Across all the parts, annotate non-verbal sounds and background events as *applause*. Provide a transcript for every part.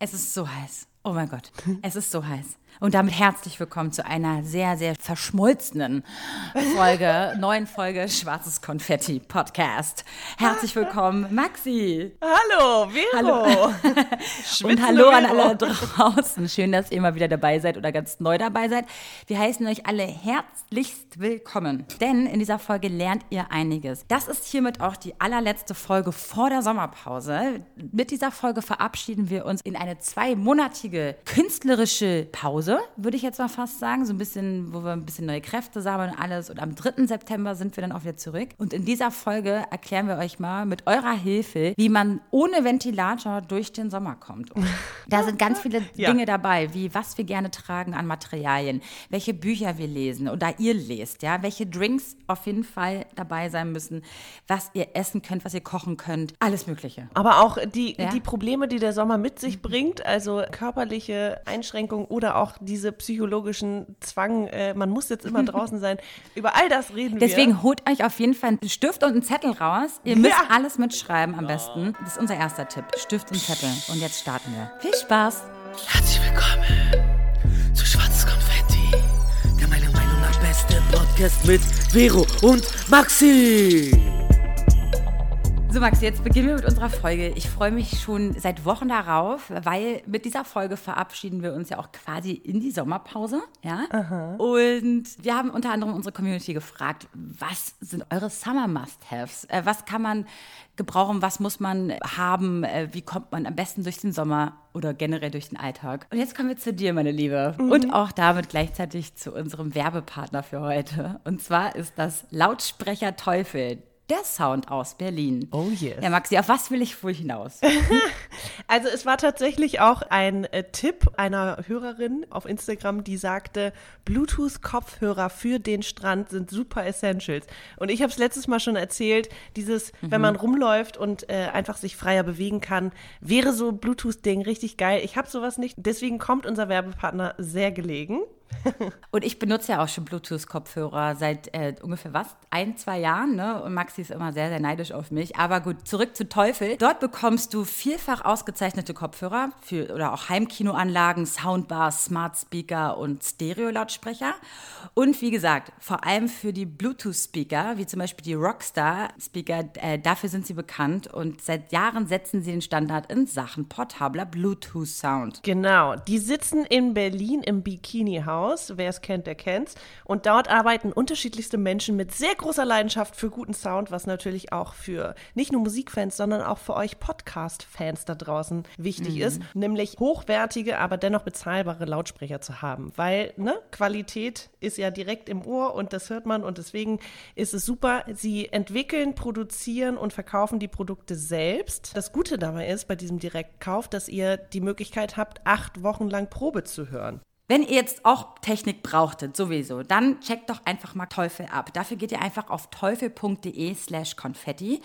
Es ist so heiß. Oh mein Gott, es ist so heiß. Und damit herzlich willkommen zu einer sehr, sehr verschmolzenen Folge, *laughs* neuen Folge Schwarzes Konfetti Podcast. Herzlich willkommen, Maxi. Hallo, Vero. Hallo. Und hallo an alle draußen. Schön, dass ihr mal wieder dabei seid oder ganz neu dabei seid. Wir heißen euch alle herzlichst willkommen, denn in dieser Folge lernt ihr einiges. Das ist hiermit auch die allerletzte Folge vor der Sommerpause. Mit dieser Folge verabschieden wir uns in eine zweimonatige künstlerische Pause würde ich jetzt mal fast sagen. So ein bisschen, wo wir ein bisschen neue Kräfte sammeln und alles. Und am 3. September sind wir dann auch wieder zurück. Und in dieser Folge erklären wir euch mal mit eurer Hilfe, wie man ohne Ventilator durch den Sommer kommt. Und *laughs* da sind ganz viele ja. Dinge dabei, wie was wir gerne tragen an Materialien, welche Bücher wir lesen oder ihr lest, ja, welche Drinks auf jeden Fall dabei sein müssen, was ihr essen könnt, was ihr kochen könnt, alles Mögliche. Aber auch die, ja? die Probleme, die der Sommer mit sich bringt, also körperliche Einschränkungen oder auch diese psychologischen Zwang, äh, man muss jetzt immer *laughs* draußen sein. Über all das reden wir. Deswegen holt euch auf jeden Fall einen Stift und einen Zettel raus. Ihr müsst ja. alles mitschreiben am besten. Das ist unser erster Tipp. Stift und Zettel. Und jetzt starten wir. Viel Spaß. Herzlich willkommen zu Schwarzes Konfetti. Der meiner Meinung nach beste Podcast mit Vero und Maxi. So, Max, jetzt beginnen wir mit unserer Folge. Ich freue mich schon seit Wochen darauf, weil mit dieser Folge verabschieden wir uns ja auch quasi in die Sommerpause. Ja? Aha. Und wir haben unter anderem unsere Community gefragt, was sind eure Summer Must-Haves? Äh, was kann man gebrauchen? Was muss man haben? Äh, wie kommt man am besten durch den Sommer oder generell durch den Alltag? Und jetzt kommen wir zu dir, meine Liebe. Mhm. Und auch damit gleichzeitig zu unserem Werbepartner für heute. Und zwar ist das Lautsprecher Teufel der Sound aus Berlin. Oh yes. Ja, Maxi, auf was will ich wohl hinaus? *laughs* also es war tatsächlich auch ein äh, Tipp einer Hörerin auf Instagram, die sagte, Bluetooth-Kopfhörer für den Strand sind super Essentials. Und ich habe es letztes Mal schon erzählt, dieses, mhm. wenn man rumläuft und äh, einfach sich freier bewegen kann, wäre so Bluetooth-Ding richtig geil. Ich habe sowas nicht, deswegen kommt unser Werbepartner sehr gelegen. *laughs* und ich benutze ja auch schon Bluetooth-Kopfhörer seit äh, ungefähr was? Ein, zwei Jahren, ne? Und Maxi ist immer sehr, sehr neidisch auf mich. Aber gut, zurück zu Teufel. Dort bekommst du vielfach ausgezeichnete Kopfhörer für oder auch Heimkinoanlagen, Soundbars, Smart Speaker und Stereo-Lautsprecher. Und wie gesagt, vor allem für die Bluetooth-Speaker, wie zum Beispiel die Rockstar-Speaker, äh, dafür sind sie bekannt. Und seit Jahren setzen sie den Standard in Sachen portabler Bluetooth-Sound. Genau, die sitzen in Berlin im Bikini-Haus Haus. Wer es kennt, der kennt's. Und dort arbeiten unterschiedlichste Menschen mit sehr großer Leidenschaft für guten Sound, was natürlich auch für nicht nur Musikfans, sondern auch für euch Podcast-Fans da draußen wichtig mhm. ist, nämlich hochwertige, aber dennoch bezahlbare Lautsprecher zu haben. Weil, ne, Qualität ist ja direkt im Ohr und das hört man und deswegen ist es super. Sie entwickeln, produzieren und verkaufen die Produkte selbst. Das Gute dabei ist bei diesem Direktkauf, dass ihr die Möglichkeit habt, acht Wochen lang Probe zu hören. Wenn ihr jetzt auch Technik brauchtet, sowieso, dann checkt doch einfach mal Teufel ab. Dafür geht ihr einfach auf teufel.de slash konfetti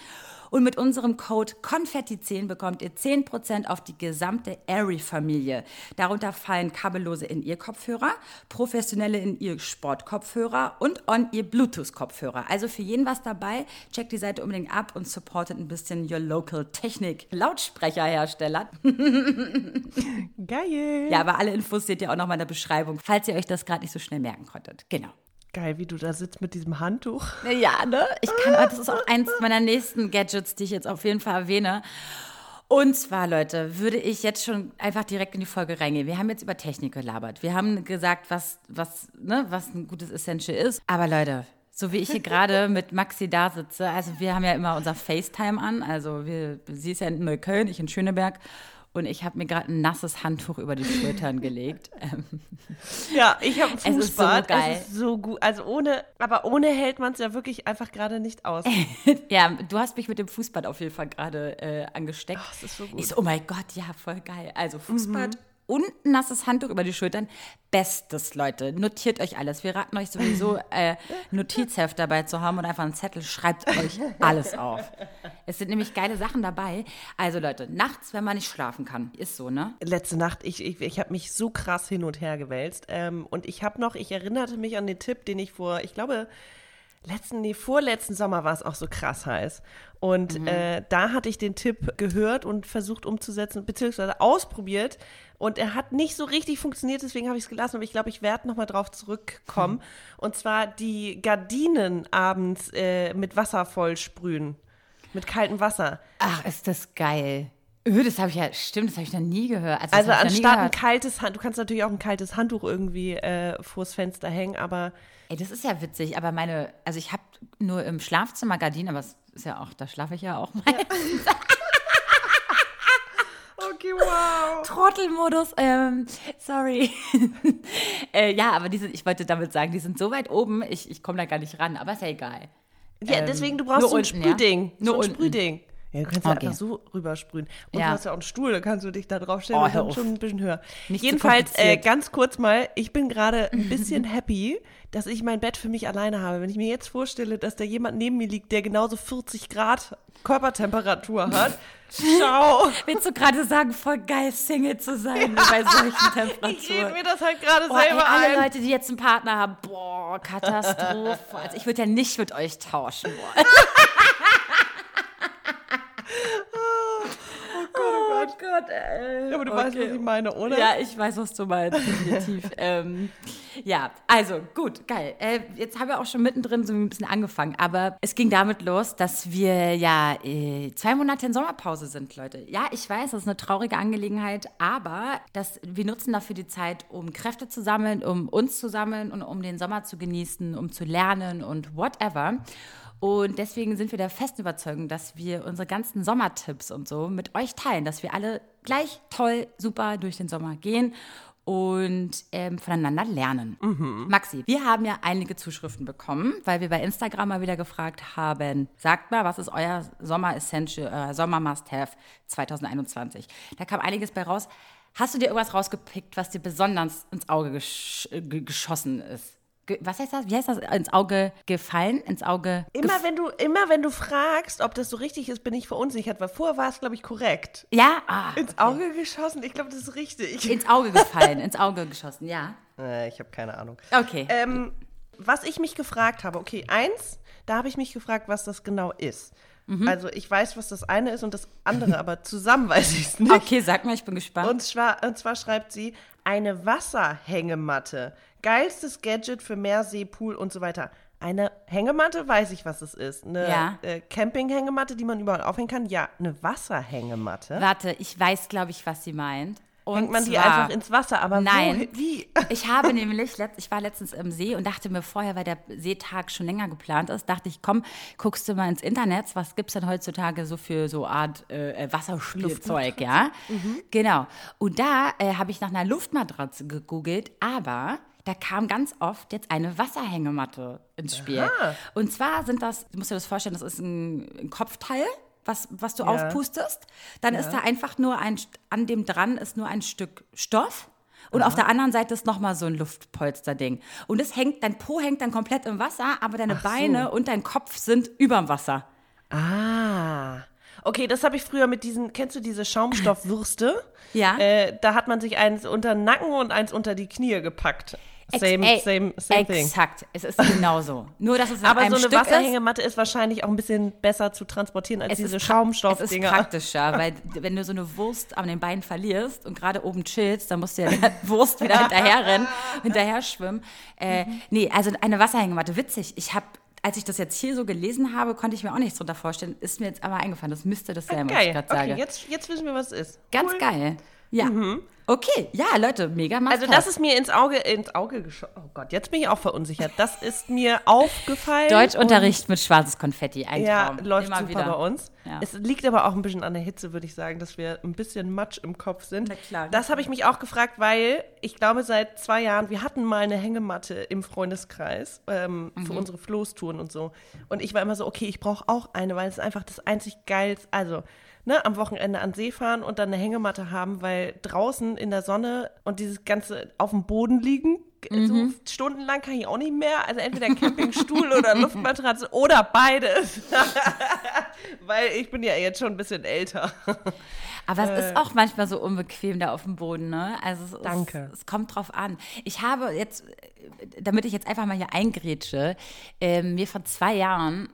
und mit unserem Code Konfetti10 bekommt ihr 10% auf die gesamte Airy-Familie. Darunter fallen kabellose In-Ear-Kopfhörer, professionelle In-Ear-Sport-Kopfhörer und On-Ear Bluetooth-Kopfhörer. Also für jeden was dabei. Checkt die Seite unbedingt ab und supportet ein bisschen your local Technik. Lautsprecherhersteller. *laughs* Geil. Ja, aber alle Infos seht ihr auch nochmal in der Beschreibung, falls ihr euch das gerade nicht so schnell merken konntet. Genau. Geil, wie du da sitzt mit diesem Handtuch. Ja, ne? Ich kann, das ist auch eins meiner nächsten Gadgets, die ich jetzt auf jeden Fall erwähne. Und zwar, Leute, würde ich jetzt schon einfach direkt in die Folge reingehen. Wir haben jetzt über Technik gelabert. Wir haben gesagt, was, was, ne, was ein gutes Essential ist. Aber Leute, so wie ich hier gerade *laughs* mit Maxi da sitze, also wir haben ja immer unser FaceTime an. Also wir, sie ist ja in Neukölln, ich in Schöneberg. Und ich habe mir gerade ein nasses Handtuch über die Schultern gelegt. *laughs* Ähm, ja, ich habe ein Fußbad. Es ist so geil. Es ist so gut. Also ohne, aber ohne hält man es ja wirklich einfach gerade nicht aus. *laughs* ja, du hast mich mit dem Fußbad auf jeden Fall gerade äh, angesteckt. Ach, das ist so gut. Ich so, oh mein Gott, ja, voll geil. Also Fußbad mhm und ein nasses Handtuch über die Schultern. Bestes, Leute. Notiert euch alles. Wir raten euch sowieso, *laughs* äh, Notizheft dabei zu haben und einfach einen Zettel. Schreibt euch alles auf. Es sind nämlich geile Sachen dabei. Also, Leute, nachts, wenn man nicht schlafen kann. Ist so, ne? Letzte Nacht, ich, ich, ich habe mich so krass hin und her gewälzt. Ähm, und ich habe noch, ich erinnerte mich an den Tipp, den ich vor, ich glaube, letzten, nee, vorletzten Sommer war es auch so krass heiß. Und Mhm. äh, da hatte ich den Tipp gehört und versucht umzusetzen, beziehungsweise ausprobiert. Und er hat nicht so richtig funktioniert, deswegen habe ich es gelassen. Aber ich glaube, ich werde nochmal drauf zurückkommen. Und zwar die Gardinen abends äh, mit Wasser voll sprühen. Mit kaltem Wasser. Ach, ist das geil. Öh, das habe ich ja, stimmt, das habe ich noch nie gehört. Also, Also anstatt ein kaltes Hand, du kannst natürlich auch ein kaltes Handtuch irgendwie äh, vors Fenster hängen, aber Ey, das ist ja witzig, aber meine, also ich habe nur im Schlafzimmer Gardinen, aber es ist ja auch, da schlafe ich ja auch mal. *laughs* Okay, wow. Trottelmodus, ähm, sorry. *laughs* äh, ja, aber diese, ich wollte damit sagen, die sind so weit oben, ich, ich komme da gar nicht ran, aber ist ja egal. Ja, Ähm, deswegen, du brauchst nur so ein unten, ja? Sprühding. Nur so ein unten. Sprühding. Ja, du kannst ja Okay. einfach so rübersprühen. Und Ja. du hast ja auch einen Stuhl, da kannst du dich da drauf stellen Oh, hör auf. schon ein bisschen höher. Nicht Jedenfalls, äh, ganz kurz mal, ich bin gerade ein *laughs* bisschen happy, dass ich mein Bett für mich alleine habe. Wenn ich mir jetzt vorstelle, dass da jemand neben mir liegt, der genauso 40 Grad Körpertemperatur hat. *laughs* Ciao. Willst du gerade sagen, voll geil, Single zu sein bei solchen *laughs* Ich rede Temperaturen? mir das halt gerade ey, selber alle ein. Leute, die jetzt einen Partner haben, boah, Katastrophe. Also ich würde ja nicht mit euch tauschen wollen. Oh Gott, Gott, ey. Aber du weißt, was ich meine, oder? Ja, ich weiß, was du meinst, definitiv. *laughs* ähm, ja, also gut, geil. Äh, jetzt haben wir auch schon mittendrin so ein bisschen angefangen, aber es ging damit los, dass wir ja äh, zwei Monate in Sommerpause sind, Leute. Ja, ich weiß, das ist eine traurige Angelegenheit, aber das, wir nutzen dafür die Zeit, um Kräfte zu sammeln, um uns zu sammeln und um den Sommer zu genießen, um zu lernen und whatever. Und deswegen sind wir der festen Überzeugung, dass wir unsere ganzen Sommertipps und so mit euch teilen, dass wir alle gleich toll, super durch den Sommer gehen und ähm, voneinander lernen. Maxi, wir haben ja einige Zuschriften bekommen, weil wir bei Instagram mal wieder gefragt haben, sagt mal, was ist euer Sommer-Essential, euer Sommer-Must-Have 2021? Da kam einiges bei raus. Hast du dir irgendwas rausgepickt, was dir besonders ins Auge gesch äh, ge geschossen ist? Was heißt das? Wie heißt das? Ins Auge gefallen? Ins Auge Immer wenn, du, immer wenn du fragst, ob das so richtig ist, bin ich verunsichert, weil vorher war es, glaube ich, korrekt. Ja? Ah, Ins Auge geschossen? Ich glaube, das ist richtig. ins Auge gefallen, ins Auge geschossen, ja. Äh, ich habe keine Ahnung. Okay. Ähm, was ich mich gefragt habe, okay, eins, da habe ich mich gefragt, was das genau ist. Mhm. Also ich weiß, was das eine ist und das andere, aber zusammen *laughs* weiß ich es nicht. Okay, sag mal, ich bin gespannt. Und zwar, und zwar schreibt sie, eine Wasserhängematte. Geilstes Gadget für Meer, See, Pool und so weiter. Eine Hängematte, weiß ich, was es ist. Eine Ja. äh, Campinghängematte, die man überall aufhängen kann. Ja, eine Wasserhängematte. Warte, ich weiß, glaube ich, was sie meint. Und Hängt man die zwar- einfach ins Wasser, aber Nein. wohin- wie? *laughs* Ich habe nämlich, letzt, ich war letztens im See und dachte mir vorher, weil der Seetag schon länger geplant ist, dachte ich, komm, guckst du mal ins Internet, was gibt es denn heutzutage so für so Art äh, Wasserspielzeug, ja? Genau. Und da äh, habe ich nach einer Luftmatratze gegoogelt, aber da kam ganz oft jetzt eine Wasserhängematte ins Spiel. Aha. Und zwar sind das, du musst dir das vorstellen, das ist ein, ein Kopfteil. Was, was du Ja. aufpustest, dann ist da einfach nur ein, an dem dran ist nur ein Stück Stoff und auf der anderen Seite ist nochmal so ein Luftpolsterding. Und es hängt, dein Po hängt dann komplett im Wasser, aber deine so. Beine und dein Kopf sind überm Wasser. Ah. Okay, das habe ich früher mit diesen, kennst du diese Schaumstoffwürste? Ja. Äh, da hat man sich eins unter den Nacken und eins unter die Knie gepackt. Same, Ex- same, same thing. Exakt, es ist genauso. Nur, dass es Aber so eine Stück ist. Wasserhängematte ist. wahrscheinlich auch ein bisschen besser zu transportieren als Es diese ist pra- Es ist Schaumstoffdinger. praktischer, weil wenn du so eine Wurst an den Beinen verlierst und gerade oben chillst, dann musst du ja der *laughs* Wurst wieder hinterher rennen, hinterher schwimmen. Äh, nee, also eine Wasserhängematte, witzig. Ich habe, als ich das jetzt hier so gelesen habe, konnte ich mir auch nichts drunter vorstellen. Ist mir jetzt aber eingefallen. Das müsste das sein, was ich gerade Okay, sage. jetzt, jetzt wissen wir, was es ist. Ganz Cool. geil. Ja. Okay, ja, Leute, mega must Also das ist mir ins Auge, ins Auge geschossen. Oh Gott, jetzt bin ich auch verunsichert. Das ist mir aufgefallen. Deutschunterricht mit schwarzes Konfetti, ein Und, ja, Traum. läuft Immer super wieder. bei uns. Ja. Es liegt aber auch ein bisschen an der Hitze, würde ich sagen, dass wir ein bisschen Matsch im Kopf sind. Na klar. Das habe ich mich auch gefragt, weil ich glaube, seit zwei Jahren, wir hatten mal eine Hängematte im Freundeskreis ähm, Mhm. für unsere Floßtouren und so. Und ich war immer so, okay, ich brauche auch eine, weil es ist einfach das einzig geilste, also ne, am Wochenende an See fahren und dann eine Hängematte haben, weil draußen in der Sonne und dieses ganze auf dem Boden liegen, So stundenlang kann ich auch nicht mehr. Also entweder Campingstuhl oder *laughs* Luftmatratze oder beides. *laughs* Weil ich bin ja jetzt schon ein bisschen älter. *laughs* Aber es ist auch manchmal so unbequem da auf dem Boden, ne? Also es, Danke. Es, es kommt drauf an. Ich habe jetzt, äh, damit ich jetzt einfach mal hier eingrätsche, ähm, mir vor zwei Jahren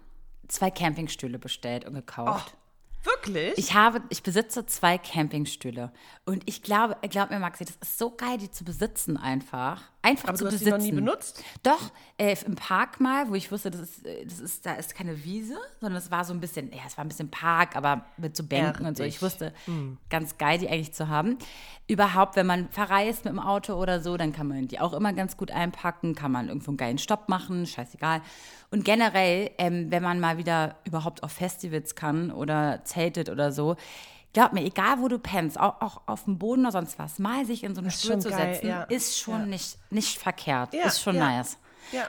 zwei Campingstühle bestellt und gekauft. Wirklich? Ich habe, ich besitze zwei Campingstühle und ich glaube, glaub mir, Maxi, das ist so geil, die zu besitzen einfach. Einfach Aber zu du hast die besitzen. noch nie benutzt? Doch, äh, im Park mal, wo ich wusste, das ist, äh, das ist, da ist keine Wiese, sondern es war so ein bisschen, ja, es war ein bisschen Park, aber mit so Bänken und so. Ich wusste, ganz geil, die eigentlich zu haben. Überhaupt, wenn man verreist mit dem Auto oder so, dann kann man die auch immer ganz gut einpacken, kann man irgendwo einen geilen Stopp machen, scheißegal. Und generell, ähm, wenn man mal wieder überhaupt auf Festivals kann oder zeltet oder so, glaub mir, egal wo du pennst, auch, auch auf dem Boden oder sonst was, mal sich in so einen ist Stuhl zu geil, setzen, ja. ist schon Ja. nicht, nicht verkehrt, Ja, ist schon nice.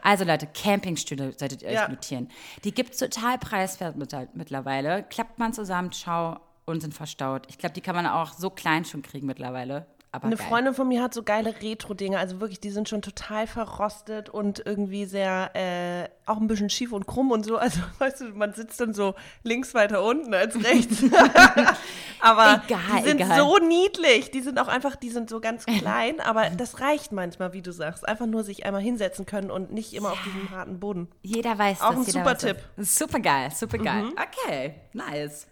Also Leute, Campingstühle solltet ihr euch notieren. Die gibt es total preiswert mit, mittlerweile. Klappt man zusammen, ciao, und sind verstaut. Ich glaube, die kann man auch so klein schon kriegen mittlerweile. Aber Eine geil. Freundin von mir hat so geile Retro-Dinge, also wirklich, die sind schon total verrostet und irgendwie sehr, äh, auch ein bisschen schief und krumm und so. Also, *laughs* weißt du, man sitzt dann so links weiter unten als rechts. *laughs* aber Egal, die sind egal. so niedlich. Die sind auch einfach, die sind so ganz *laughs* klein, aber das reicht manchmal, wie du sagst. Einfach nur sich einmal hinsetzen können und nicht immer auf diesem harten Boden. Jeder weiß Auch das. ein jeder super weiß das. Tipp. Super geil, super geil. Mhm. Okay, nice.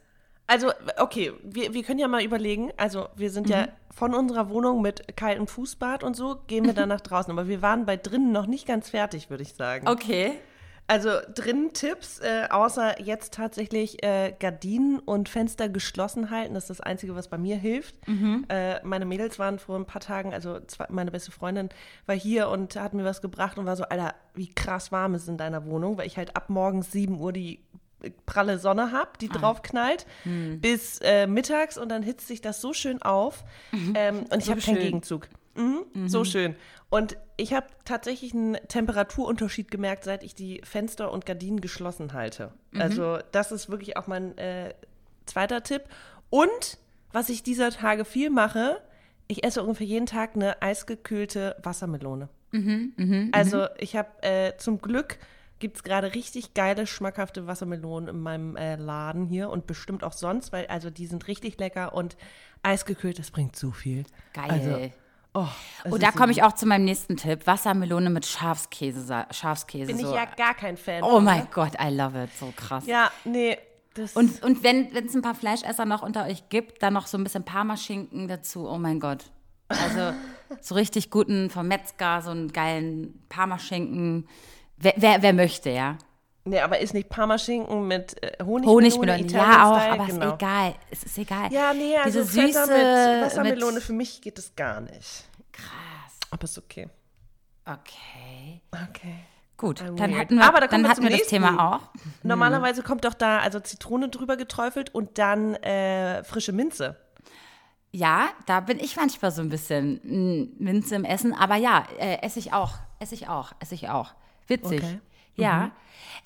Also, okay, wir, wir können ja mal überlegen. Also, wir sind ja von unserer Wohnung mit kaltem Fußbad und so, gehen wir dann nach *laughs* draußen. Aber wir waren bei drinnen noch nicht ganz fertig, würde ich sagen. Okay. Also, drinnen Tipps, äh, außer jetzt tatsächlich äh, Gardinen und Fenster geschlossen halten. Das ist das Einzige, was bei mir hilft. Äh, meine Mädels waren vor ein paar Tagen, also zwei, meine beste Freundin war hier und hat mir was gebracht und war so, Alter, wie krass warm ist in deiner Wohnung, weil ich halt ab morgens 7 Uhr die pralle Sonne hab, die drauf knallt, bis äh, mittags und dann hitzt sich das so schön auf. Ähm, und ich So habe keinen. Gegenzug. Mhm, So schön. Und ich habe tatsächlich einen Temperaturunterschied gemerkt, seit ich die Fenster und Gardinen geschlossen halte. Also das ist wirklich auch mein äh, zweiter Tipp. Und was ich dieser Tage viel mache, ich esse ungefähr jeden Tag eine eisgekühlte Wassermelone. also ich habe äh, zum Glück gibt es gerade richtig geile, schmackhafte Wassermelonen in meinem äh, Laden hier und bestimmt auch sonst, weil also die sind richtig lecker und eisgekühlt, das bringt so viel. Geil. Also, oh, Und da ist komme ich auch zu meinem nächsten Tipp. Wassermelone mit Schafskäse. Schafskäse Bin so. ich ja gar kein Fan. oh mein ne? Gott, I love it. So krass. Ja, nee. Und, und wenn es ein paar Fleischesser noch unter euch gibt, dann noch so ein bisschen Parmaschinken dazu. Oh mein Gott. Also *laughs* so richtig guten vom Metzger, so einen geilen Parmaschinken. Wer, wer, wer möchte, ja? nee, aber ist nicht Parmaschinken mit äh, Honigmelone? Honigmelone, Italian ja auch, Style? aber genau. ist egal. Es ist egal. Ja, nee, also Diese süße mit Wassermelone, mit- für mich geht das gar nicht. Krass. Aber ist okay. Okay. Okay. Gut, I'm dann weird. hatten wir, Aber da dann wir hatten wir das nächsten. Thema auch. Normalerweise kommt doch da also Zitrone drüber geträufelt und dann äh, frische Minze. Ja, da bin ich manchmal so ein bisschen mm, Minze im Essen, aber ja, äh, esse ich auch, esse ich auch, esse ich auch. Witzig. Okay. Ja.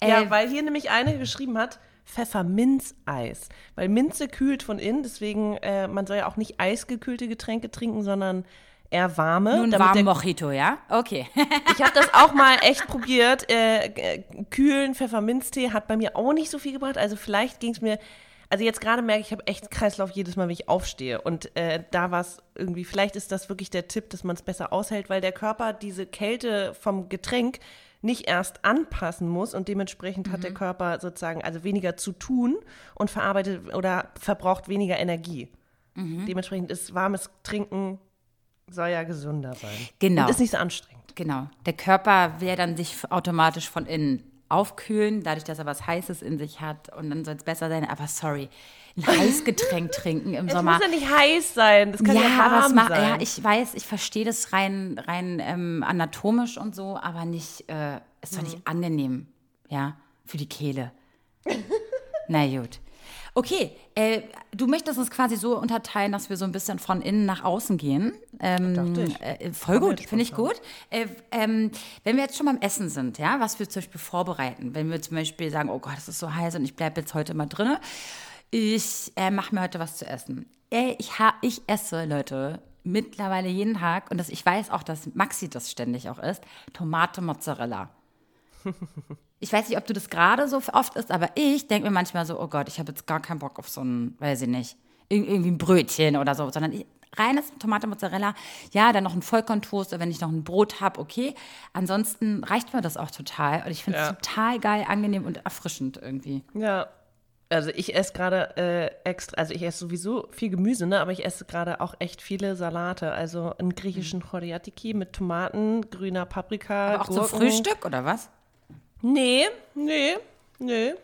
Ja, Äh, weil hier nämlich eine geschrieben hat, Pfefferminzeis. Weil Minze kühlt von innen, deswegen, äh, man soll ja auch nicht eisgekühlte Getränke trinken, sondern eher warme. nun warm Mojito, ja? Okay. *laughs* Ich habe das auch mal echt probiert. Äh, äh, kühlen Pfefferminztee hat bei mir auch nicht so viel gebracht. Also vielleicht ging es mir. Also jetzt gerade merke ich, ich habe echt Kreislauf jedes Mal, wenn ich aufstehe. Und äh, da war es irgendwie, vielleicht ist das wirklich der Tipp, dass man es besser aushält, weil der Körper diese Kälte vom Getränk nicht erst anpassen muss und dementsprechend hat der Körper sozusagen also weniger zu tun und verarbeitet oder verbraucht weniger Energie. Dementsprechend ist warmes Trinken soll ja gesünder sein. Genau. Und ist nicht so anstrengend. Genau. Der Körper will ja dann sich automatisch von innen aufkühlen, dadurch, dass er was Heißes in sich hat und dann soll es besser sein. Aber sorry, ein Heißgetränk *laughs* trinken im Es Sommer. muss ja nicht heiß sein, das kann ja, ja, warm macht, sein. ja, ich weiß, ich verstehe das rein, rein ähm, anatomisch und so, aber nicht, äh, ist doch Mhm. nicht angenehm, ja, für die Kehle. Na gut. Okay, äh, du möchtest es quasi so unterteilen, dass wir so ein bisschen von innen nach außen gehen. Ähm, Dachte ich. äh, voll gut, finde ich gut. Äh, ähm, wenn wir jetzt schon beim Essen sind, ja, was wir zum Beispiel vorbereiten, wenn wir zum Beispiel sagen, oh Gott, es ist so heiß und ich bleibe jetzt heute mal drinne, ich äh, mache mir heute was zu essen. Äh, ich, ha ich esse, Leute, mittlerweile jeden Tag, und das, ich weiß auch, dass Maxi das ständig auch isst, Tomate Mozzarella. *laughs* Ich weiß nicht, ob du das gerade so oft isst, aber ich denke mir manchmal so, oh Gott, ich habe jetzt gar keinen Bock auf so ein, weiß ich nicht, ir- irgendwie ein Brötchen oder so, sondern ich, reines Tomate Mozzarella, ja, dann noch ein Vollkorntoast, oder wenn ich noch ein Brot habe, okay. Ansonsten reicht mir das auch total und ich finde es Ja. total geil, angenehm und erfrischend irgendwie. Ja. Also ich esse gerade äh, extra, also ich esse sowieso viel Gemüse, ne? Aber ich esse gerade auch echt viele Salate. Also einen griechischen Choriatiki mit Tomaten, grüner Paprika, Aber auch zum Gurken. Frühstück oder was? Nee, nee, nee.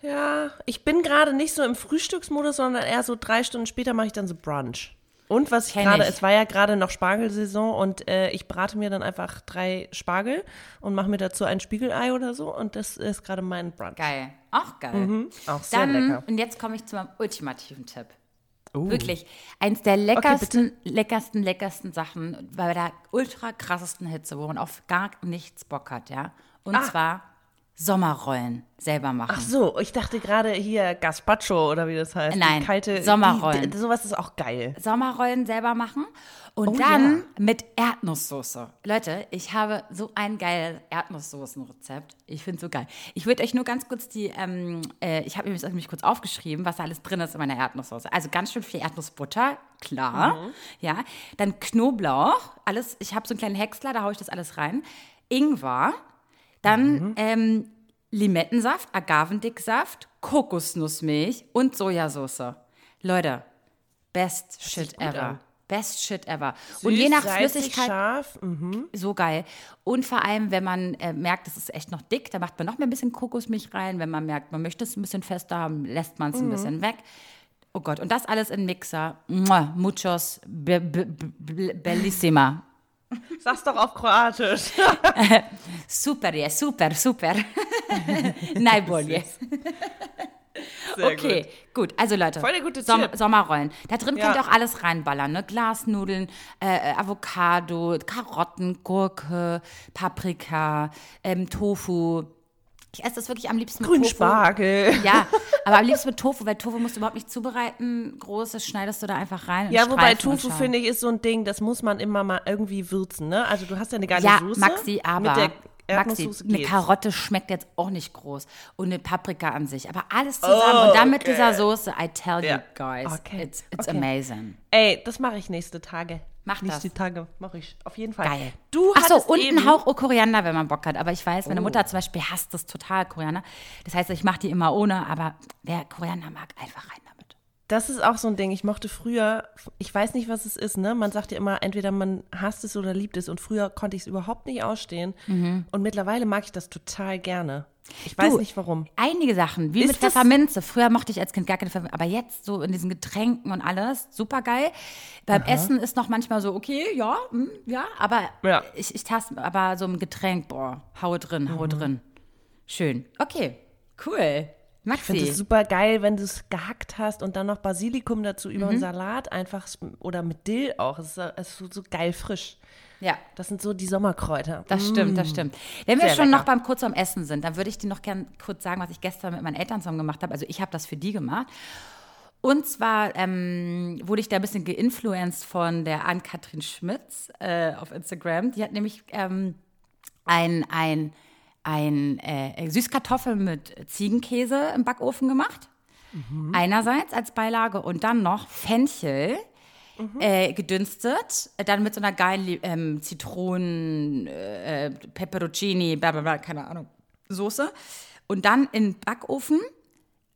Ja, ich bin gerade nicht so im Frühstücksmodus, sondern eher so drei Stunden später mache ich dann so Brunch. Und was ich gerade, es war ja gerade noch Spargelsaison und äh, ich brate mir dann einfach drei Spargel und mache mir dazu ein Spiegelei oder so und das ist gerade mein Brunch. Geil. Auch geil. Auch sehr Dann, lecker. und jetzt komme ich zu meinem ultimativen Tipp. Oh. Wirklich, eins der leckersten, leckersten, leckersten Sachen bei der ultra krassesten Hitze, wo man auf gar nichts Bock hat, ja. Und Ah. zwar Sommerrollen selber machen. Ach so, ich dachte gerade hier Gazpacho oder wie das heißt. die Nein, kalte Sommerrollen. Die, sowas ist auch geil. Sommerrollen selber machen und Oh dann ja. mit Erdnusssoße. Leute, ich habe so ein geiles Erdnusssoßenrezept. Ich finde es so geil. Ich würde euch nur ganz kurz die, ähm, äh, ich habe mir das nämlich kurz aufgeschrieben, was da alles drin ist in meiner Erdnusssoße. Also ganz schön viel Erdnussbutter, klar. Mhm. Ja, dann Knoblauch, alles. Ich habe so einen kleinen Häcksler, da haue ich das alles rein. Ingwer, dann Mhm. ähm, Limettensaft, Agavendicksaft, Kokosnussmilch und Sojasauce. Leute, best shit gut ever. an. Best shit ever. und je nach Süß, Flüssigkeit, scharf. mhm. so geil. Und vor allem, wenn man äh, merkt, es ist echt noch dick, dann macht man noch mal ein bisschen Kokosmilch rein. Wenn man merkt, man möchte es ein bisschen fester haben, lässt man es Mhm. ein bisschen weg. Oh Gott, und das alles in Mixer. Muchos, be, be, be, bellissima. Sag's doch auf Kroatisch. *laughs* Super, je, super, super. *laughs* Najbolje. *laughs* Sehr Okay, gut. Also Leute, Voll der gute Som Tipp. Sommerrollen. Da drin Ja. könnt ihr auch alles reinballern. Ne? Glasnudeln, äh, äh, Avocado, Karotten, Gurke, Paprika, ähm, Tofu. Ich esse das wirklich am liebsten mit Tofu. Grünspargel. Ja, aber am liebsten mit Tofu, weil Tofu musst du überhaupt nicht zubereiten. Großes schneidest du da einfach rein. in Ja, wobei Tofu, finde ich, ist so ein Ding, das muss man immer mal irgendwie würzen, ne? Also du hast ja eine geile Ja, Soße. Maxi, aber mit der Maxi, eine geht's. Karotte schmeckt jetzt auch nicht groß und eine Paprika an sich, aber alles zusammen und dann mit okay. dieser Soße, I tell you Ja. guys, Okay. it's, it's Okay. amazing. Ey, das mache ich nächste Tage. Mach nächste das. Tage mache ich. Auf jeden Fall. Geil. Du Ach so, und eben, ein Hauch Koriander, wenn man Bock hat. Aber ich weiß, meine Oh. Mutter zum Beispiel hasst das total, Koriander. Das heißt, ich mache die immer ohne, aber wer Koriander mag, einfach rein. Das ist auch so ein Ding. Ich mochte früher, ich weiß nicht, was es ist, ne? Man sagt ja immer, entweder man hasst es oder liebt es. Und früher konnte ich es überhaupt nicht ausstehen. Und mittlerweile mag ich das total gerne. Ich weiß Du, nicht warum. Einige Sachen, wie Ist mit Pfefferminze. Früher mochte ich als Kind gar keine Pfefferminze, aber jetzt so in diesen Getränken und alles, super geil. Beim Essen ist noch manchmal so, okay, ja, hm, ja, aber Ja. ich, ich taste, aber so ein Getränk, boah, haue drin, Mhm. haue drin. Schön. Okay, cool. Ich finde Maxi. es super geil, wenn du es gehackt hast und dann noch Basilikum dazu über Mhm. einen Salat einfach oder mit Dill auch. Es ist, so- es ist so, geil frisch. Ja. Das sind so die Sommerkräuter. Das stimmt, das stimmt. Wenn wir Mm. Sehr schon lecker. noch beim kurz am Essen sind, dann würde ich dir noch gern kurz sagen, was ich gestern mit meinen Eltern zusammen gemacht habe. Also ich habe das für die gemacht. Und zwar ähm, wurde ich da ein bisschen geinfluenced von der Ann-Kathrin Schmitz äh, auf Instagram. Die hat nämlich ähm, ein, ein, ein äh, Süßkartoffel mit Ziegenkäse im Backofen gemacht. Einerseits als Beilage und dann noch Fenchel äh, gedünstet, äh, dann mit so einer geilen ähm, Zitronen, äh, Peperoncini, bla bla bla, keine Ahnung, Soße. Und dann in den Backofen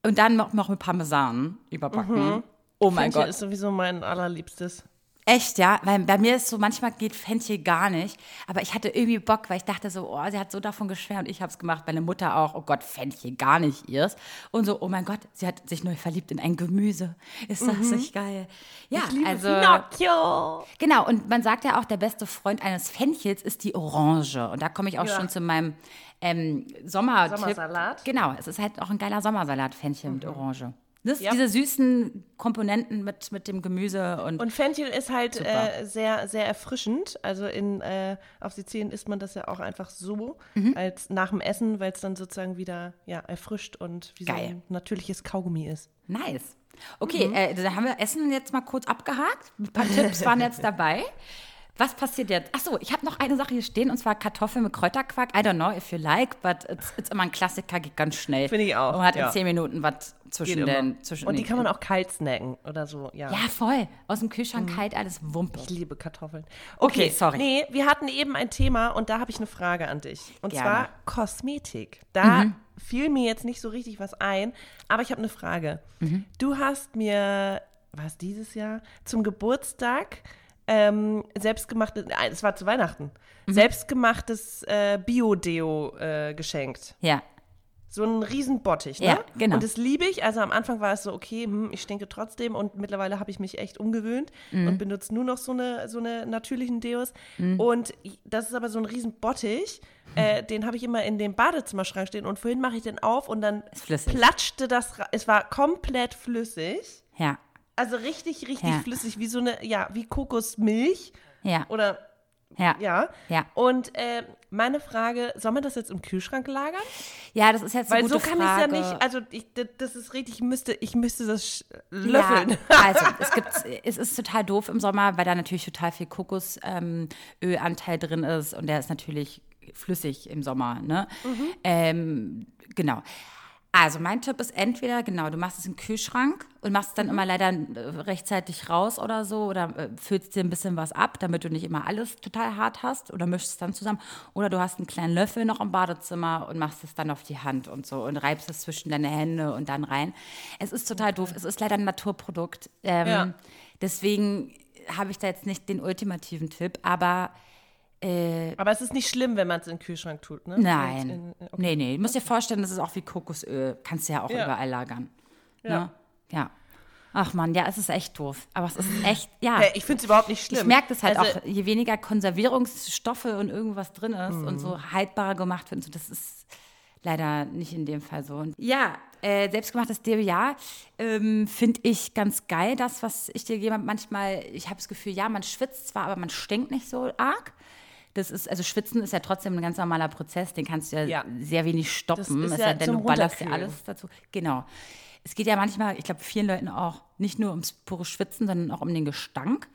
und dann noch, noch mit Parmesan überbacken. Oh mein Fenchel Gott. ist sowieso mein allerliebstes. Echt, ja? Weil bei mir ist so, manchmal geht Fenchel gar nicht. Aber ich hatte irgendwie Bock, weil ich dachte so, oh, sie hat so davon geschwärmt. Ich habe es gemacht, meine Mutter auch. Oh Gott, Fenchel gar nicht ihrs. Und so, oh mein Gott, sie hat sich neu verliebt in ein Gemüse. Ist das nicht geil? Ja, also. Pinocchio! Genau, und man sagt ja auch, der beste Freund eines Fenchels ist die Orange. Und da komme ich auch Ja. schon zu meinem ähm, Sommertipp. Sommersalat. Genau, es ist halt auch ein geiler Sommersalat, Fenchel mit Orange. Das, Ja. Diese süßen Komponenten mit, mit dem Gemüse und, Und Fenchel ist halt äh, sehr, sehr erfrischend. Also in, äh, auf Sizilien isst man das ja auch einfach so, Mhm. als nach dem Essen, weil es dann sozusagen wieder ja, erfrischt und wie so Geil. ein natürliches Kaugummi ist. nice. Okay, äh, dann haben wir Essen jetzt mal kurz abgehakt. Ein paar *laughs* Tipps waren jetzt dabei. Was passiert jetzt? Achso, ich habe noch eine Sache hier stehen und zwar Kartoffeln mit Kräuterquark. I don't know if you like, but it's, it's immer ein Klassiker, geht ganz schnell. Finde ich auch, Und man hat ja. in zehn Minuten was zwischen Geht den. immer. Zwischen Und die den- kann man auch kalt snacken oder so, ja. Ja, voll. Aus dem Kühlschrank kalt, alles Wumpe. Ich liebe Kartoffeln. Okay, sorry. Nee, wir hatten eben ein Thema und da habe ich eine Frage an dich. Und Gerne. Mhm. zwar Kosmetik. Da fiel mir jetzt nicht so richtig was ein, aber ich habe eine Frage. Mhm. Du hast mir, was dieses Jahr, zum Geburtstag ähm, selbstgemachtes, es war zu Weihnachten, Mhm. selbstgemachtes äh, Bio-Deo äh, geschenkt. Ja. So ein Riesenbottich, ne? Ja, genau. Und das liebe ich. Also am Anfang war es so, okay, hm, ich stinke trotzdem und mittlerweile habe ich mich echt umgewöhnt Mhm. und benutze nur noch so eine, so eine natürlichen Deos. Und das ist aber so ein Riesenbottich. Äh, Mhm. den habe ich immer in dem Badezimmerschrank stehen und vorhin mache ich den auf und dann platschte das, es war komplett flüssig. Ja. Also richtig, richtig Ja. flüssig, wie so eine, ja, wie Kokosmilch Ja. oder, Ja. ja. Ja. Und äh, meine Frage, soll man das jetzt im Kühlschrank lagern? Ja, das ist jetzt eine Weil gute so kann ich es ja nicht, also ich, das ist richtig, ich müsste, ich müsste das löffeln. Ja, also *laughs* es gibt, es ist total doof im Sommer, weil da natürlich total viel Kokosölanteil drin ist und der ist natürlich flüssig im Sommer, ne? Mhm. Ähm, genau. Also mein Tipp ist entweder, genau, du machst es im Kühlschrank und machst es dann immer leider äh, rechtzeitig raus oder so oder äh, füllst dir ein bisschen was ab, damit du nicht immer alles total hart hast oder mischst es dann zusammen. Oder du hast einen kleinen Löffel noch im Badezimmer und machst es dann auf die Hand und so und reibst es zwischen deine Hände und dann rein. Es ist total doof. Es ist leider ein Naturprodukt. Ähm, Ja. Deswegen habe ich da jetzt nicht den ultimativen Tipp, aber Aber es ist nicht schlimm, wenn man es in den Kühlschrank tut, ne? nein. In- okay. Nee, nee. Du musst dir vorstellen, das ist auch wie Kokosöl. Kannst du ja auch Ja. überall lagern. Ja. Ne? Ja. Ach man, ja, es ist echt doof. Aber es ist echt, ja. Hey, ich finde es überhaupt nicht schlimm. Ich merke das halt also, auch, je weniger Konservierungsstoffe und irgendwas drin ist und Mhm. so haltbarer gemacht wird, so, das ist leider nicht in dem Fall so. Und ja, äh, selbstgemachtes ja, ähm, finde ich ganz geil. Das, was ich dir habe, manchmal, ich habe das Gefühl, ja, man schwitzt zwar, aber man stinkt nicht so arg. Das ist, also Schwitzen ist ja trotzdem ein ganz normaler Prozess, den kannst du ja, Ja. sehr wenig stoppen. Das ist es ja denn, du ballerst ja alles dazu. Genau. Es geht ja manchmal, ich glaube, vielen Leuten auch nicht nur ums pure Schwitzen, sondern auch um den Gestank.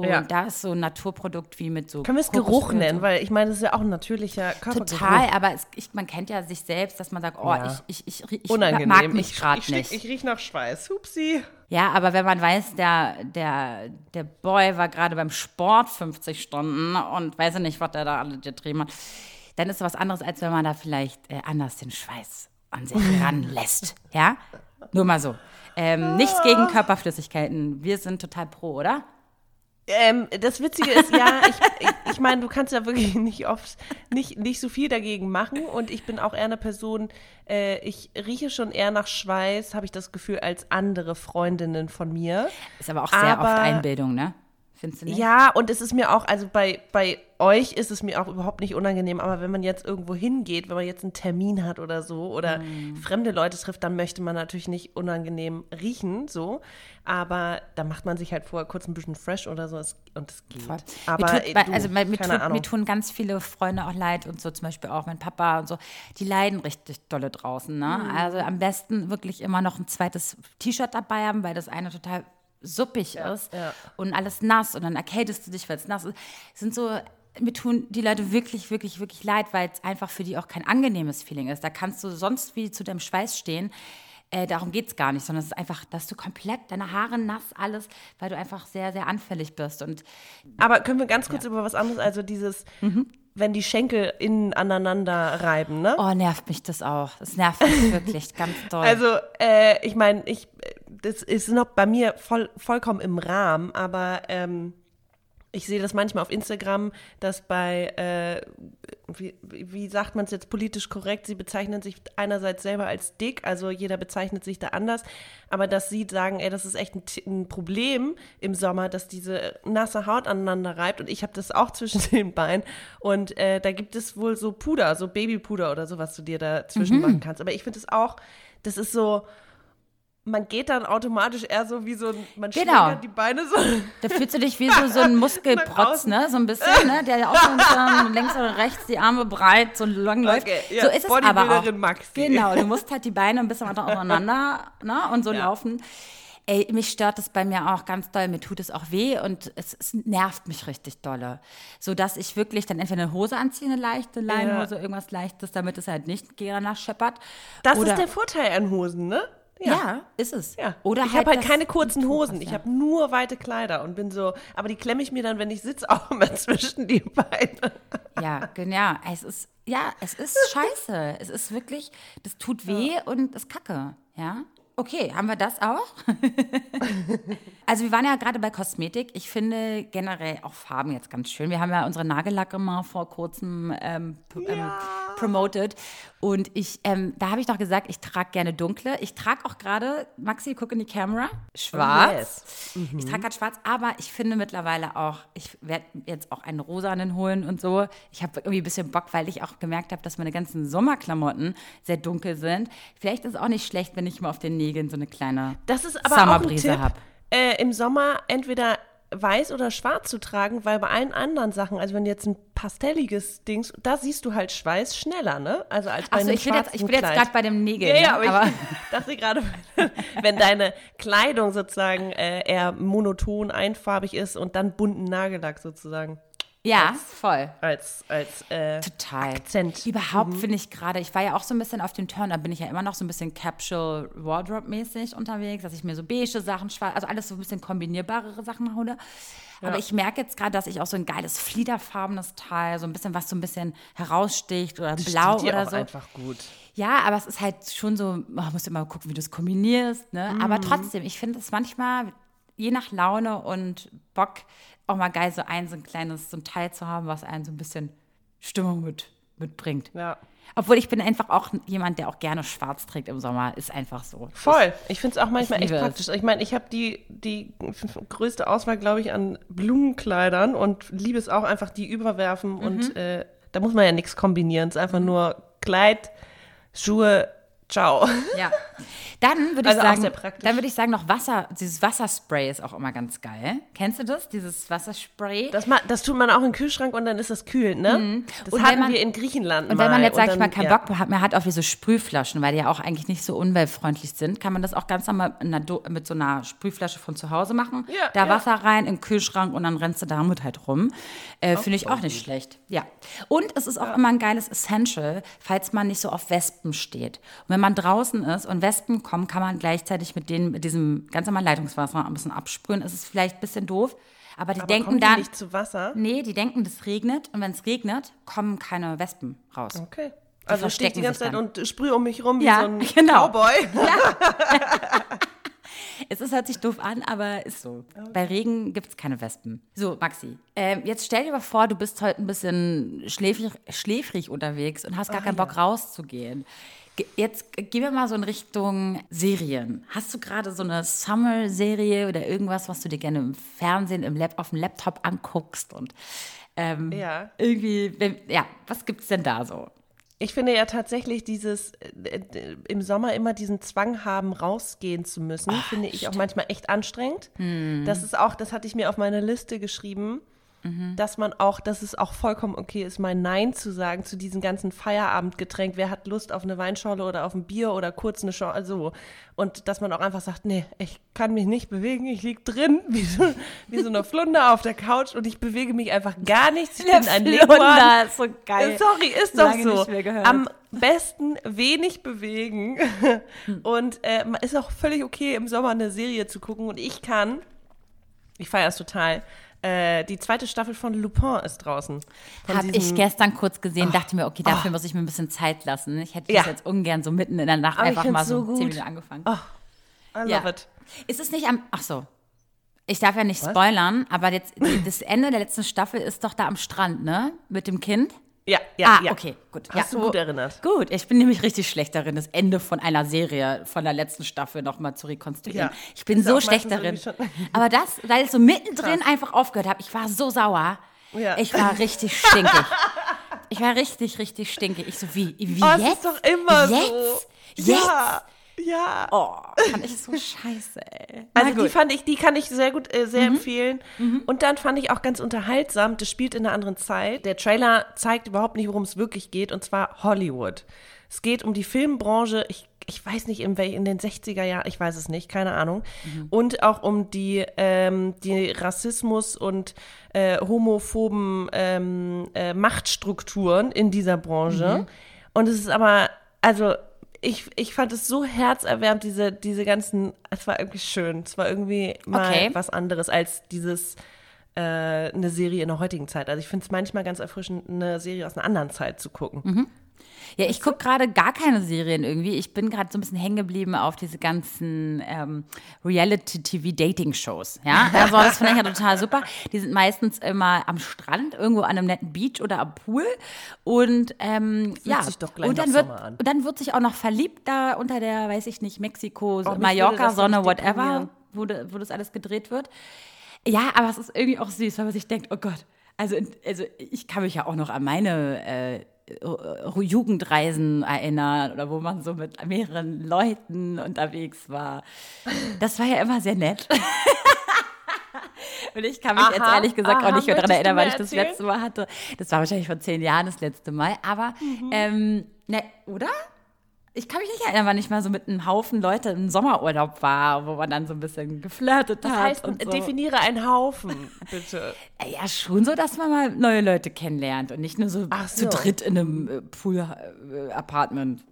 Und Ja. da ist so ein Naturprodukt wie mit so. können wir es Geruch nennen, weil ich meine, das ist ja auch ein natürlicher Körpergeruch. Total, aber es, ich, man kennt ja sich selbst, dass man sagt, oh, Ja. ich, ich, ich, ich Unangenehm. mag mich ich, gerade ich, nicht. Ich, ich rieche nach Schweiß. Hupsi. Ja, aber wenn man weiß, der, der, der Boy war gerade beim Sport 50 Stunden und weiß ja nicht, was der da alle getrieben hat, dann ist es was anderes, als wenn man da vielleicht äh, anders den Schweiß an sich *laughs* ranlässt. Ja? Nur mal so. Ähm, nichts gegen Körperflüssigkeiten. Wir sind total pro, oder? Ähm, das Witzige ist ja, ich, ich, ich meine, du kannst ja wirklich *laughs* nicht oft, nicht, nicht so viel dagegen machen. Und ich bin auch eher eine Person, äh, ich rieche schon eher nach Schweiß, habe ich das Gefühl, als andere Freundinnen von mir. Ist aber auch sehr Aber- oft Einbildung, ne? Findest du nicht? Ja, und es ist mir auch, also bei, bei euch ist es mir auch überhaupt nicht unangenehm, aber wenn man jetzt irgendwo hingeht, wenn man jetzt einen Termin hat oder so oder Mhm. fremde Leute trifft, dann möchte man natürlich nicht unangenehm riechen, so. Aber da macht man sich halt vorher kurz ein bisschen fresh oder so und es geht. Voll. Aber mir tut, du, also mir, mir, tut, mir tun ganz viele Freunde auch leid und so zum Beispiel auch mein Papa und so. Die leiden richtig dolle draußen. Ne? Mhm. Also am besten wirklich immer noch ein zweites T-Shirt dabei haben, weil das eine total suppig ist ja. und alles nass und dann erkältest du dich, weil es nass ist. Es sind so mir tun die Leute wirklich, wirklich, wirklich leid, weil es einfach für die auch kein angenehmes Feeling ist. Da kannst du sonst wie zu deinem Schweiß stehen. Äh, darum geht es gar nicht, sondern es ist einfach, dass du komplett deine Haare nass, alles, weil du einfach sehr, sehr anfällig bist. Und Aber können wir ganz kurz über was anderes, also dieses, Mhm. Wenn die Schenkel innen aneinander reiben, ne? Oh, nervt mich das auch. Das nervt mich *laughs* wirklich ganz doll. Also, äh, ich meine, ich, das ist noch bei mir voll, vollkommen im Rahmen, aber ähm, ich sehe das manchmal auf Instagram, dass bei, äh, wie, wie sagt man es jetzt politisch korrekt, sie bezeichnen sich einerseits selber als dick, also jeder bezeichnet sich da anders, aber dass sie sagen, ey, das ist echt ein, ein Problem im Sommer, dass diese nasse Haut aneinander reibt. Und ich habe das auch *laughs* zwischen den Beinen. Und äh, da gibt es wohl so Puder, so Babypuder oder so, was du dir dazwischen machen kannst, aber ich finde es auch, das ist so, man geht dann automatisch eher so wie so ein, man Genau. die Beine so. da fühlst du dich wie so, so ein *laughs* Muskelprotz, ne? So ein bisschen, ne? Der auch so ein bisschen links oder rechts die Arme breit so lang läuft. Okay, ja, so ist es aber auch. Maxi. Genau, du musst halt die Beine ein bisschen weiter *laughs* auseinander, ne? Und so Ja. laufen. Ey, mich stört es bei mir auch ganz doll. Mir tut es auch weh und es, es nervt mich richtig dolle. So dass ich wirklich dann entweder eine Hose anziehe, eine leichte Leinenhose, irgendwas Leichtes, damit es halt nicht danach scheppert. Das Oder, ist der Vorteil an Hosen, ne? Ja. ist es. Ja. Oder ich habe halt keine kurzen Hosen. Ich ja. habe nur weite Kleider und bin so, aber die klemme ich mir dann, wenn ich sitze, *laughs* auch immer zwischen die Beine. Ja, genau. Es ist, ja, es ist scheiße. Es ist wirklich, das tut weh und ist kacke. Ja. Okay, haben wir das auch? *laughs* also wir waren ja gerade bei Kosmetik. Ich finde generell auch Farben jetzt ganz schön. Wir haben ja unsere Nagellacke mal vor kurzem ähm, p- ähm, promoted. Und ich, ähm, da habe ich doch gesagt, ich trage gerne dunkle. Ich trage auch gerade, Maxi, guck in die Kamera, schwarz. yes. Ich trage gerade schwarz, aber ich finde mittlerweile auch, ich werde jetzt auch einen rosanen holen und so. Ich habe irgendwie ein bisschen Bock, weil ich auch gemerkt habe, dass meine ganzen Sommerklamotten sehr dunkel sind. Vielleicht ist es auch nicht schlecht, wenn ich mal auf den Nägeln so eine kleine Das ist aber Summerbrise habe. äh, im Sommer entweder weiß oder schwarz zu tragen, weil bei allen anderen Sachen, also wenn du jetzt ein pastelliges Dings, da siehst du halt Schweiß schneller, ne? Also als bei Achso, einem ich bin jetzt, ich bin jetzt gerade bei dem Nägel. Ja, ja, ne? aber, ich *laughs* dachte gerade, *laughs* wenn deine Kleidung sozusagen äh, eher monoton einfarbig ist und dann bunten Nagellack sozusagen ja, voll. als, als äh, Total. Akzent. Überhaupt finde ich gerade, ich war ja auch so ein bisschen auf dem Turn, da bin ich ja immer noch so ein bisschen Capsule Wardrobe-mäßig unterwegs, dass ich mir so beige Sachen, schwarz, also alles so ein bisschen kombinierbarere Sachen hole. Aber ich merke jetzt gerade, dass ich auch so ein geiles fliederfarbenes Teil, so ein bisschen was so ein bisschen heraussticht oder blau steht dir oder auch so. einfach gut. Ja, aber es ist halt schon so, man muss immer gucken, wie du es kombinierst. Ne? Mhm. Aber trotzdem, ich finde es manchmal, je nach Laune und Bock, auch mal geil, so ein, so ein kleines, so ein Teil zu haben, was einen so ein bisschen Stimmung mit, mitbringt. Ja. Obwohl ich bin einfach auch jemand, der auch gerne schwarz trägt im Sommer. Ist einfach so. Voll. Ich finde es auch manchmal echt praktisch. Ich meine, ich habe die, die größte Auswahl, glaube ich, an Blumenkleidern und liebe es auch einfach, die überwerfen. Mhm. Und äh, da muss man ja nichts kombinieren. Es ist einfach nur Kleid, Schuhe, ciao. Ja. Dann würde ich Also sagen, dann würde ich sagen, noch Wasser, dieses Wasserspray ist auch immer ganz geil. Kennst du das? Dieses Wasserspray? Das, ma- das tut man auch im Kühlschrank und dann ist das kühl, ne? Das Mhm. Und wenn hatten man- wir in Griechenland Und wenn man mal. jetzt, sag ich mal, keinen ja. Bock hat, mehr hat auf diese Sprühflaschen, weil die ja auch eigentlich nicht so umweltfreundlich sind, kann man das auch ganz normal mit so einer Sprühflasche von zu Hause machen. Ja, da ja. Wasser rein, in den Kühlschrank und dann rennst du damit halt rum. Äh, Finde ich auch nicht schlecht. Ja. Und es ist auch immer ein geiles Essential, falls man nicht so auf Wespen steht. Und wenn man draußen ist und Wespen kommen, kann man gleichzeitig mit denen, mit diesem ganz normalen Leitungswasser ein bisschen absprühen. Es ist vielleicht ein bisschen doof. Aber die Aber denken kommen die dann, nicht zu Wasser? nee, die denken, das regnet und wenn es regnet, kommen keine Wespen raus. Okay. Also stehe ich die ganze Zeit dann. und sprühe um mich rum wie Ja, so ein *laughs* genau. Cowboy. *laughs* Es ist, hört sich doof an, aber ist so. Bei Regen gibt es keine Wespen. So, Maxi, ähm, jetzt stell dir mal vor, du bist heute ein bisschen schläfrig, schläfrig unterwegs und hast gar keinen Bock rauszugehen. Jetzt gehen wir mal so in Richtung Serien. Hast du gerade so eine Summer-Serie oder irgendwas, was du dir gerne im Fernsehen, im Lab, auf dem Laptop anguckst? Und ähm, Ja. irgendwie, wenn- ja, was gibt's denn da so? Ich finde ja tatsächlich dieses äh, im Sommer immer diesen Zwang haben, rausgehen zu müssen, finde ich auch manchmal echt anstrengend. Das ist auch, das hatte ich mir auf meine Liste geschrieben, dass man auch, dass es auch vollkommen okay ist, mal Nein zu sagen zu diesen ganzen Feierabendgetränk. Wer hat Lust auf eine Weinschorle oder auf ein Bier oder kurz eine Schorle, so. Und dass man auch einfach sagt, nee, ich kann mich nicht bewegen, ich lieg drin, *laughs* wie so, wie so eine Flunder auf der Couch und ich bewege mich einfach gar nichts. Ich bin ein. Flunder, ist so geil. Sorry, ist doch Lange so. nicht mehr gehört. Am besten wenig bewegen. *laughs* Und äh, ist auch völlig okay, im Sommer eine Serie zu gucken. Und ich kann, ich feiere es total, äh, die zweite Staffel von Lupin ist draußen. Habe ich gestern kurz gesehen, dachte mir, okay, dafür muss ich mir ein bisschen Zeit lassen. Ich hätte Ja. das jetzt ungern so mitten in der Nacht Aber einfach mal so, so zehn Minuten angefangen. I love Ja. it. Ist es nicht am, ach so, ich darf ja nicht spoilern, aber jetzt, das Ende der letzten Staffel ist doch da am Strand, ne? Mit dem Kind. Ja, ja, ah, ja. okay, gut. Hast ja, du gut erinnert. Gut, ich bin nämlich richtig schlecht darin, das Ende von einer Serie von der letzten Staffel nochmal zu rekonstruieren. Ja. Ich bin so schlecht darin. *laughs* Aber das, weil es so mittendrin einfach aufgehört habe, ich war so sauer. Ja. Ich war richtig stinkig. Ich war richtig, richtig stinkig. Ich so, wie, wie Oh, jetzt? ist doch immer jetzt? so. Jetzt? Ja, ja. Oh, *laughs* fand ich so scheiße, ey. Na Also die gut. Mhm. fand ich, die kann ich sehr gut, äh, sehr empfehlen. Und dann fand ich auch ganz unterhaltsam, das spielt in einer anderen Zeit. Der Trailer zeigt überhaupt nicht, worum es wirklich geht, und zwar Hollywood. Es geht um die Filmbranche. Ich ich weiß nicht, in, wel, in den 60er Jahren, ich weiß es nicht, keine Ahnung. Und auch um die, ähm, die Rassismus und äh, homophoben ähm, äh, Machtstrukturen in dieser Branche. Und es ist aber, also ich, ich fand es so herzerwärmend, diese, diese ganzen, es war irgendwie schön. Es war irgendwie mal Okay. was anderes als dieses äh, eine Serie in der heutigen Zeit. Also ich finde es manchmal ganz erfrischend, eine Serie aus einer anderen Zeit zu gucken. Ja, ich gucke gerade gar keine Serien irgendwie. Ich bin gerade so ein bisschen hängen geblieben auf diese ganzen ähm, Reality-TV-Dating-Shows. Ja, *laughs* also das finde ich ja total super. Die sind meistens immer am Strand, irgendwo an einem netten Beach oder am Pool. Und ähm, ja, und dann wird und dann wird sich auch noch verliebt da unter der, weiß ich nicht, Mexiko, würde Mallorca, Sonne, whatever, wo, wo das alles gedreht wird. Ja, aber es ist irgendwie auch süß, weil man sich denkt, oh Gott, also, also ich kann mich ja auch noch an meine äh, Jugendreisen erinnern oder wo man so mit mehreren Leuten unterwegs war. Das war ja immer sehr nett. *laughs* Und ich kann mich jetzt Aha, ehrlich gesagt aha, auch nicht mehr daran erinnern, weil ich das letzte Mal hatte. Das war wahrscheinlich vor zehn Jahren das letzte Mal. Aber, Mhm. ähm, ne, oder? Ich kann mich nicht erinnern, wann ich mal so mit einem Haufen Leute im Sommerurlaub war, wo man dann so ein bisschen geflirtet Das hat. heißt, und so. definiere einen Haufen, bitte. *laughs* Ja, schon so, dass man mal neue Leute kennenlernt und nicht nur so, Ach zu so. dritt in einem äh, Pool-Apartment.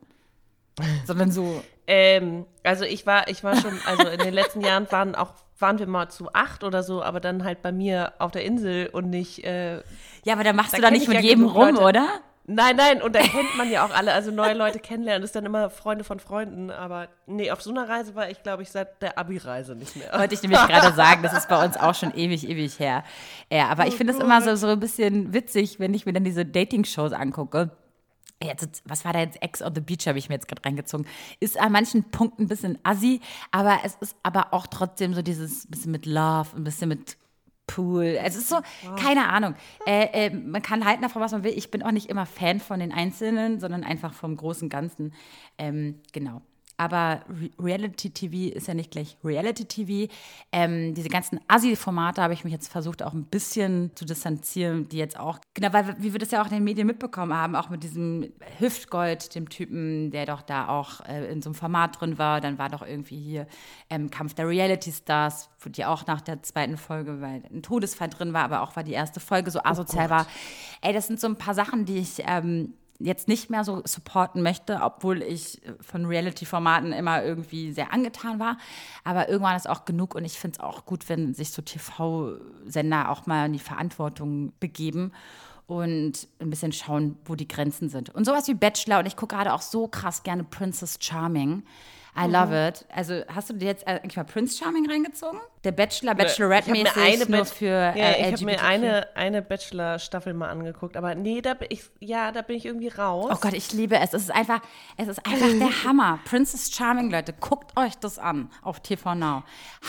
sondern so, Ähm, also ich war, ich war schon, also in den letzten Jahren waren auch, waren wir mal zu acht oder so, aber dann halt bei mir auf der Insel und nicht, äh, ja, aber da machst Da du da nicht ich mit ja jedem rum, Leute. oder? Nein, nein, und da kennt man ja auch alle, also neue Leute kennenlernen ist dann immer Freunde von Freunden, aber nee, auf so einer Reise war ich, glaube ich, seit der Abi-Reise nicht mehr. Wollte ich nämlich gerade sagen, das ist bei uns auch schon ewig, ewig her. Ja, aber ich finde es immer so, so ein bisschen witzig, wenn ich mir dann diese Dating-Shows angucke. Jetzt, was war da jetzt? Ex on the Beach habe ich mir jetzt gerade reingezogen. Ist an manchen Punkten ein bisschen assi, aber es ist aber auch trotzdem so dieses bisschen mit Love, ein bisschen mit Pool. Es ist so, keine Ahnung. Äh, äh, man kann halten davon, was man will. Ich bin auch nicht immer Fan von den Einzelnen, sondern einfach vom großen Ganzen. Ähm, genau. Aber Re Reality TV ist ja nicht gleich Reality TV. Ähm, diese ganzen Assi-Formate habe ich mich jetzt versucht, auch ein bisschen zu distanzieren, die jetzt auch, genau, weil wie wir das ja auch in den Medien mitbekommen haben, auch mit diesem Hüftgold, dem Typen, der doch da auch äh, in so einem Format drin war. Dann war doch irgendwie hier ähm, Kampf der Reality Stars, wo die auch nach der zweiten Folge, weil ein Todesfall drin war, aber auch weil die erste Folge so asozial war. Ey, das sind so ein paar Sachen, die ich ähm, jetzt nicht mehr so supporten möchte, obwohl ich von Reality-Formaten immer irgendwie sehr angetan war. Aber irgendwann ist auch genug und ich finde es auch gut, wenn sich so TV-Sender auch mal in die Verantwortung begeben und ein bisschen schauen, wo die Grenzen sind. Und sowas wie Bachelor und ich gucke gerade auch so krass gerne Princess Charming. I love it. Also hast du dir jetzt eigentlich mal Prince Charming reingezogen? Der Bachelor, Ich habe Bachelorette-mäßig, mir eine, nur für ja, äh, ich habe mir eine, eine Bachelor-Staffel mal angeguckt, aber nee, da bin ich, ja, da bin ich irgendwie raus. Oh Gott, ich liebe es. Es ist einfach, es ist einfach der *laughs* Hammer. Princess Charming, Leute, guckt euch das an auf TV Now.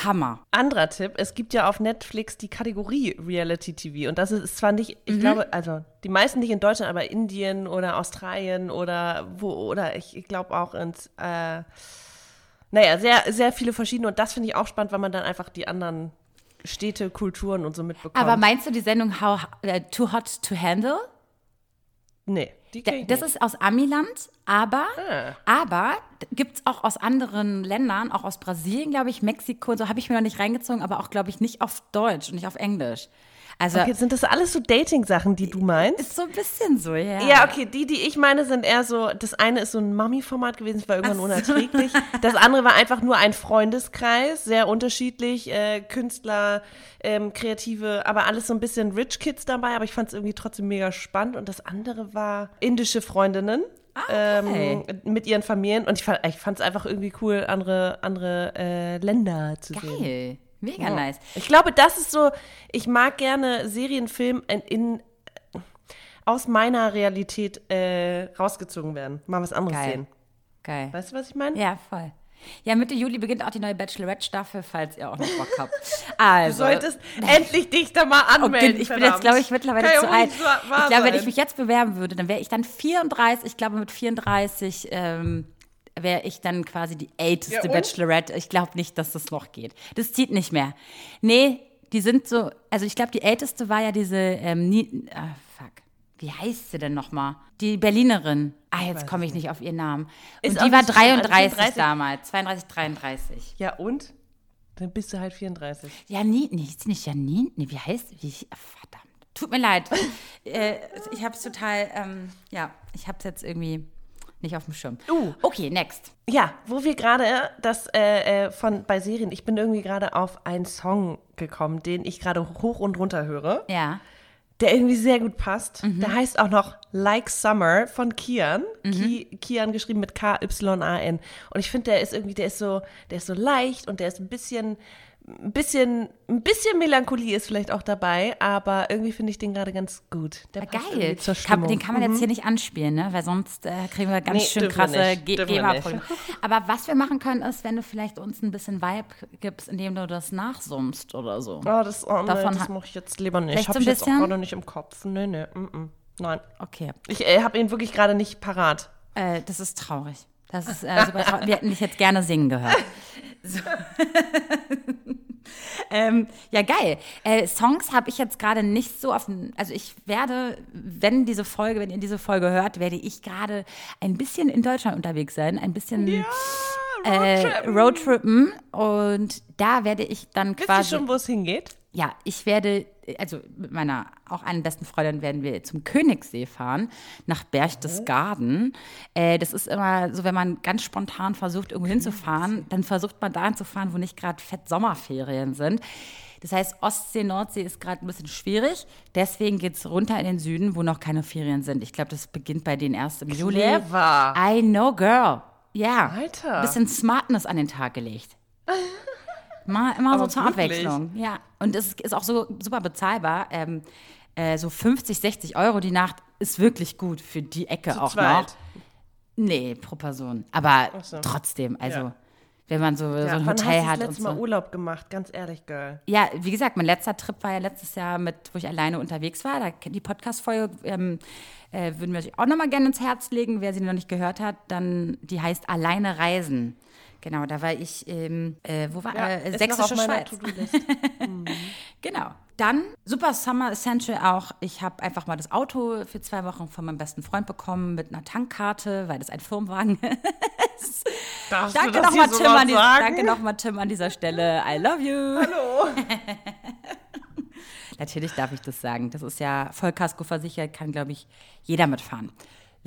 Hammer. Anderer Tipp, es gibt ja auf Netflix die Kategorie Reality TV und das ist, zwar nicht, ich glaube, also die meisten nicht in Deutschland, aber Indien oder Australien oder wo, oder ich, ich glaube auch ins, äh, naja, sehr, sehr viele verschiedene und das finde ich auch spannend, weil man dann einfach die anderen Städte, Kulturen und so mitbekommt. Aber meinst du die Sendung How äh, Too Hot to Handle? nee, die Da- Das nicht. ist aus Amiland, aber, Ah. aber gibt es auch aus anderen Ländern, auch aus Brasilien, glaube ich, Mexiko, und so habe ich mir noch nicht reingezogen, aber auch, glaube ich, nicht auf Deutsch und nicht auf Englisch. Also Okay, sind das alles so Dating-Sachen, die du meinst? ist so ein bisschen so, ja. Ja, okay, die, die ich meine, sind eher so, das eine ist so ein Mami-Format gewesen, das war irgendwann unerträglich. *laughs* Das andere war einfach nur ein Freundeskreis, sehr unterschiedlich, äh, Künstler, ähm, Kreative, aber alles so ein bisschen Rich Kids dabei, aber ich fand es irgendwie trotzdem mega spannend. Und das andere war indische Freundinnen. okay. Ähm, mit ihren Familien und ich fand es einfach irgendwie cool, andere, andere äh, Länder zu sehen. Mega nice. Ich glaube, das ist so, ich mag gerne Serienfilm in, in aus meiner Realität äh, rausgezogen werden. Mal was anderes Geil. sehen. Geil. Weißt du, was ich meine? Ja, voll. Ja, Mitte Juli beginnt auch die neue Bachelorette-Staffel, falls ihr auch noch Bock habt. *laughs* Also, Du solltest endlich dich da mal Oh, anmelden. ich bin jetzt, glaube ich, mittlerweile Kann ja zu alt. wahr Ich glaube, wenn ich mich jetzt bewerben würde, dann wäre ich dann 34. Ich glaube, mit 34 ähm, wäre ich dann quasi die älteste Ja? Bachelorette. Ich glaube nicht, dass das noch geht. Das zieht nicht mehr. Nee, die sind so, also ich glaube, die älteste war ja diese, ähm, Nie, ah, fuck. wie heißt sie denn nochmal? Die Berlinerin. Ah, jetzt komme ich nicht auf ihren Namen. Und die war nicht so schlimm, also 33 34. damals. 32, 33. Ja, und? Dann bist du halt 34. Janine, nee, ist nicht Janine? Nee, wie heißt, wie, ah, verdammt. Tut mir leid. *laughs* äh, ich habe es total, ähm, ja, ich habe es jetzt irgendwie nicht auf dem Schirm. Uh. Okay, next. Ja, wo wir gerade das äh, äh, von bei Serien, ich bin irgendwie gerade auf einen Song gekommen, den ich gerade hoch und runter höre, Ja. der irgendwie sehr gut passt. Mhm. Der heißt auch noch Like Summer von Kian. Ki, Kian geschrieben mit K-Y-A-N. Und ich finde, der ist irgendwie, der ist so, der ist so leicht und der ist ein bisschen, ein bisschen, ein bisschen Melancholie ist vielleicht auch dabei, aber irgendwie finde ich den gerade ganz gut. Der Ja, passt Geil. Kann, den kann man jetzt hier nicht anspielen, ne? weil sonst äh, kriegen wir ganz Nee, schön krasse nicht. Ge- Dürfen wir GEMA-Probleme. *laughs* Aber was wir machen können, ist, wenn du vielleicht uns ein bisschen Vibe gibst, indem du das nachsummst oder so. Oh, das, oh, nee, Davon das mache ich jetzt lieber nicht. Habe ich jetzt auch gerade nicht im Kopf. Nee, nee, mm, mm. nein. Okay. Ich äh, habe ihn wirklich gerade nicht parat. Äh, das ist traurig. Das ist äh, *laughs* super traurig. Wir hätten dich jetzt gerne singen gehört. *laughs* So. *laughs* ähm, ja, geil. Äh, Songs habe ich jetzt gerade nicht so auf dem. Also, ich werde, wenn diese Folge, wenn ihr diese Folge hört, werde ich gerade ein bisschen in Deutschland unterwegs sein. Ein bisschen äh, Roadtrippen. Und da werde ich dann Wisst ihr quasi. schon, wo es hingeht? Ja, ich werde, also mit meiner auch einen besten Freundin werden wir zum Königssee fahren, nach Berchtesgaden. Äh, das ist immer so, wenn man ganz spontan versucht, irgendwo hinzufahren, dann versucht man dahin zu fahren, wo nicht gerade fett Sommerferien sind. Das heißt, Ostsee, Nordsee ist gerade ein bisschen schwierig. Deswegen geht es runter in den Süden, wo noch keine Ferien sind. Ich glaube, das beginnt bei denen erst im Juli. Clever. I know, girl. Ja. Alter. Bisschen Smartness an den Tag gelegt. *laughs* Mal, immer so zur wirklich? Abwechslung. Ja. Und es ist auch so super bezahlbar. Ähm, äh, so 50, 60 Euro die Nacht ist wirklich gut für die Ecke Zu auch zweit. noch. Nee, pro Person. Aber so. trotzdem, also Ja. wenn man so, so Ja, ein wann Hotel hast hat das und letzte so. Mal Urlaub gemacht? Ganz ehrlich, Girl. Ja, wie gesagt, mein letzter Trip war ja letztes Jahr mit, wo ich alleine unterwegs war. Da die Podcast-Folge ähm, äh, würden wir euch auch nochmal gerne ins Herz legen. Wer sie noch nicht gehört hat, dann die heißt Alleine reisen. Genau, da war ich, ähm, äh, wo war äh, ist noch Sächsische Schweiz. To-Do-List. *laughs* Genau. Dann Super Summer Essential auch. Ich habe einfach mal das Auto für zwei Wochen von meinem besten Freund bekommen mit einer Tankkarte, weil das ein Firmenwagen *laughs* ist. Darfst Danke nochmal Tim, an die- danke noch mal, Tim an dieser Stelle. I love you. Hallo. *laughs* Natürlich darf ich das sagen. Das ist ja Vollkasko versichert, kann, glaube ich, jeder mitfahren.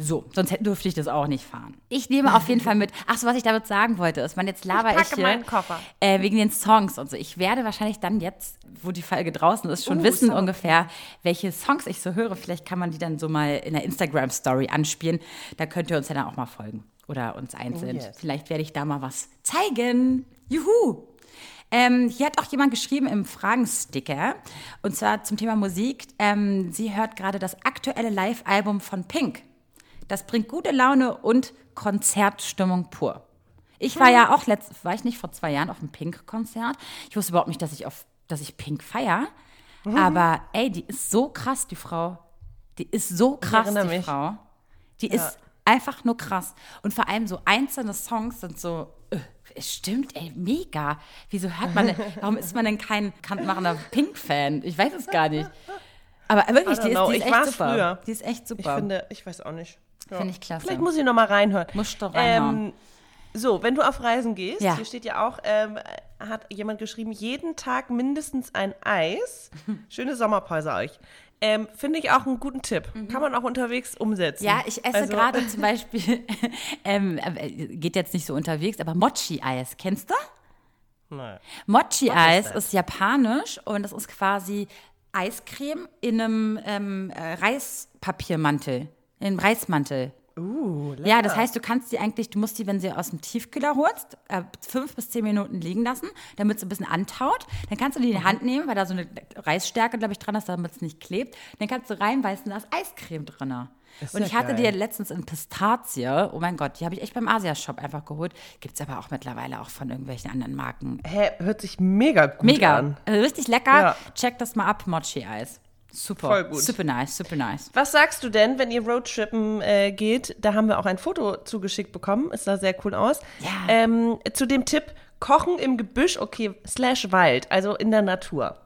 So, sonst hätte- dürfte ich das auch nicht fahren. Ich nehme auf jeden Fall mit. Ach so, was ich damit sagen wollte, ist, man jetzt laber ich, packe hier meinen Koffer. Äh, wegen den Songs und so. Ich werde wahrscheinlich dann jetzt, wo die Folge draußen ist, schon Uh, wissen Song. ungefähr, welche Songs ich so höre. Vielleicht kann man die dann so mal in der Instagram Story anspielen. Da könnt ihr uns ja dann auch mal folgen oder uns einzeln. Oh, yes. Vielleicht werde ich da mal was zeigen. Juhu! Ähm, hier hat auch jemand geschrieben im Fragensticker, und zwar zum Thema Musik. Ähm, sie hört gerade das aktuelle Live-Album von Pink. Das bringt gute Laune und Konzertstimmung pur. Ich war ja auch letzt, war ich nicht vor zwei Jahren auf einem Pink-Konzert. Ich wusste überhaupt nicht, dass ich auf, dass ich Pink feier. Aber ey, die ist so krass, die Frau. Die ist so krass, die mich. Frau. Die ist einfach nur krass. Und vor allem so einzelne Songs sind so, äh, es stimmt, ey, mega. Wieso hört man denn, *laughs* warum ist man denn kein bekanntmachender Pink-Fan? Ich weiß es gar nicht. *laughs* Aber wirklich, die ist, know. die ist Ich echt super. früher. Die ist echt Ich super. finde, ich weiß auch nicht. Ja. Finde ich klasse. Vielleicht muss ich noch mal reinhören. Musst du reinhauen. Ähm, so, wenn du auf Reisen gehst, Ja. hier steht ja auch, ähm, hat jemand geschrieben, jeden Tag mindestens ein Eis. *laughs* Schöne Sommerpause euch. Ähm, Finde ich auch einen guten Tipp. Kann man auch unterwegs umsetzen. Mhm. Ja, ich esse Also- gerade *laughs* zum Beispiel, *laughs* ähm, äh, geht jetzt nicht so unterwegs, aber Mochi-Eis. Kennst du? Nein. Mochi-Eis ist japanisch und das ist quasi Eiscreme in einem ähm, äh, Reispapiermantel, in einem Reismantel. Uh, lecker. Ja, das heißt, du kannst die eigentlich, du musst die, wenn sie aus dem Tiefkühler holst, äh, fünf bis zehn Minuten liegen lassen, damit es ein bisschen antaut. Dann kannst du die in die. Hand nehmen, weil da so eine Reisstärke, glaube ich, dran ist, damit es nicht klebt. Dann kannst du reinbeißen, da ist Eiscreme drin. Ist Und ich hatte geil. die letztens in Pistazie. Oh mein Gott, die habe ich echt beim Asia-Shop einfach geholt. Gibt es aber auch mittlerweile auch von irgendwelchen anderen Marken. Hä, hört sich mega gut Mega. an. Also richtig lecker. Ja. Check das mal ab, Mochi-Eis. Super. Voll gut. Super nice, super nice. Was sagst du denn, wenn ihr Roadtrippen äh, geht? Da haben wir auch ein Foto zugeschickt bekommen. Es sah sehr cool aus. Ja. Ähm, zu dem Tipp, Kochen im Gebüsch, okay, slash Wald, also in der Natur.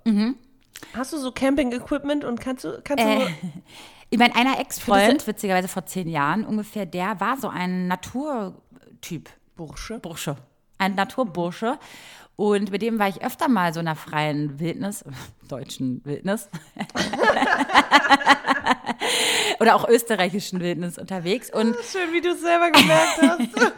Hast du so Camping-Equipment und kannst du, kannst Äh, du *laughs* ich meine, einer Ex-Freund, witzigerweise vor zehn Jahren ungefähr, der war so ein Naturtyp. Bursche? Bursche. Ein Naturbursche. Und mit dem war ich öfter mal so in einer freien Wildnis, *laughs* deutschen Wildnis. *laughs* Oder auch österreichischen Wildnis unterwegs. Und Schön, wie du es selber gemerkt hast.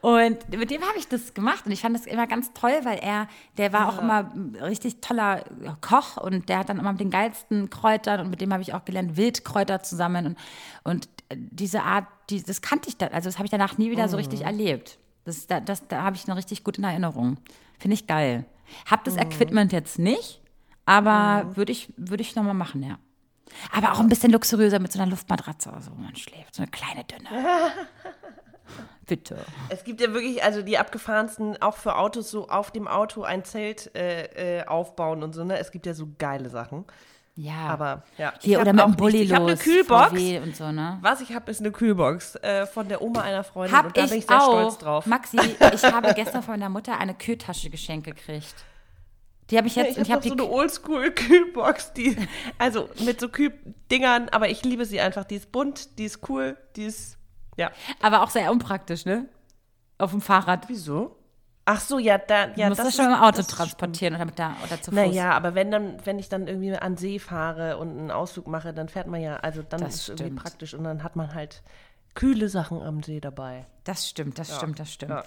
*laughs* Und mit dem habe ich das gemacht und ich fand das immer ganz toll, weil er, der war auch immer richtig toller Koch und der hat dann immer mit den geilsten Kräutern und mit dem habe ich auch gelernt, Wildkräuter zusammen und, und diese Art, die, das kannte ich dann, also das habe ich danach nie wieder so richtig erlebt. Das, da, das, da habe ich eine richtig gute Erinnerung. Finde ich geil. Hab das Equipment jetzt nicht, aber würde ich, würde ich nochmal machen, ja. Aber auch ein bisschen luxuriöser mit so einer Luftmatratze, also wo man schläft. So eine kleine, dünne. *laughs* Bitte. Es gibt ja wirklich, also die abgefahrensten, auch für Autos, so auf dem Auto ein Zelt äh, äh, aufbauen und so, ne? Es gibt ja so geile Sachen. Ja. Aber ja. ich Hier hab oder mit dem Bulli nichts. Ich habe eine los, Kühlbox. VW und so, ne? Was ich habe, ist eine Kühlbox äh, von der Oma einer Freundin Hab und da ich bin ich sehr auch. stolz drauf. Maxi, ich habe gestern von meiner Mutter eine Kühltasche geschenkt gekriegt. Die habe ich jetzt ich habe ich habe so die eine Oldschool-Kühlbox, die, also mit so Kühldingern, aber ich liebe sie einfach. Die ist bunt, die ist cool, die ist, ja. aber auch sehr unpraktisch, ne? Auf dem Fahrrad. Wieso? Ach so, ja, da, ja, du musst das, ist- schon im Auto das transportieren oder, mit da, oder zu Fuß. Naja, aber wenn dann, wenn ich dann irgendwie an See fahre und einen Ausflug mache, dann fährt man ja, also dann Das ist es irgendwie praktisch und dann hat man halt kühle Sachen am See dabei. Das stimmt, das stimmt, das stimmt. ja.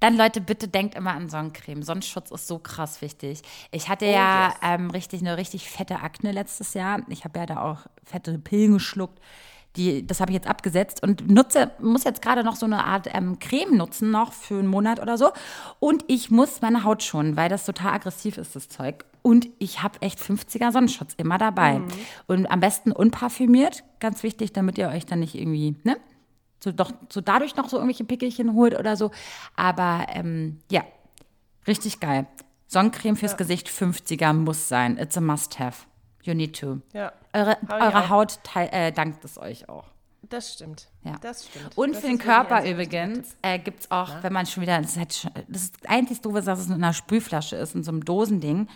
Dann, Leute, bitte denkt immer an Sonnencreme. Sonnenschutz ist so krass wichtig. Ich hatte Oh, ja yes. ähm, richtig eine richtig fette Akne letztes Jahr. Ich habe ja da auch fette Pillen geschluckt. Die, das habe ich jetzt abgesetzt und nutze, muss jetzt gerade noch so eine Art ähm, Creme nutzen, noch für einen Monat oder so. Und ich muss meine Haut schonen, weil das total aggressiv ist, das Zeug. Und ich habe echt 50er Sonnenschutz immer dabei. Und am besten unparfümiert, ganz wichtig, damit ihr euch dann nicht irgendwie, ne? so, doch, so dadurch noch so irgendwelche Pickelchen holt oder so. Aber ähm, ja, richtig geil. Sonnencreme fürs Gesicht 50er muss sein. It's a must-have. You need to. Ja, Eure, eure. Haut äh, dankt es euch auch. das stimmt. Ja. Das stimmt. Und das für den Körper übrigens äh, gibt es auch, wenn man schon wieder, das ist, halt das ist einzig doofe, dass es in einer Sprühflasche ist, in so einem Dosending.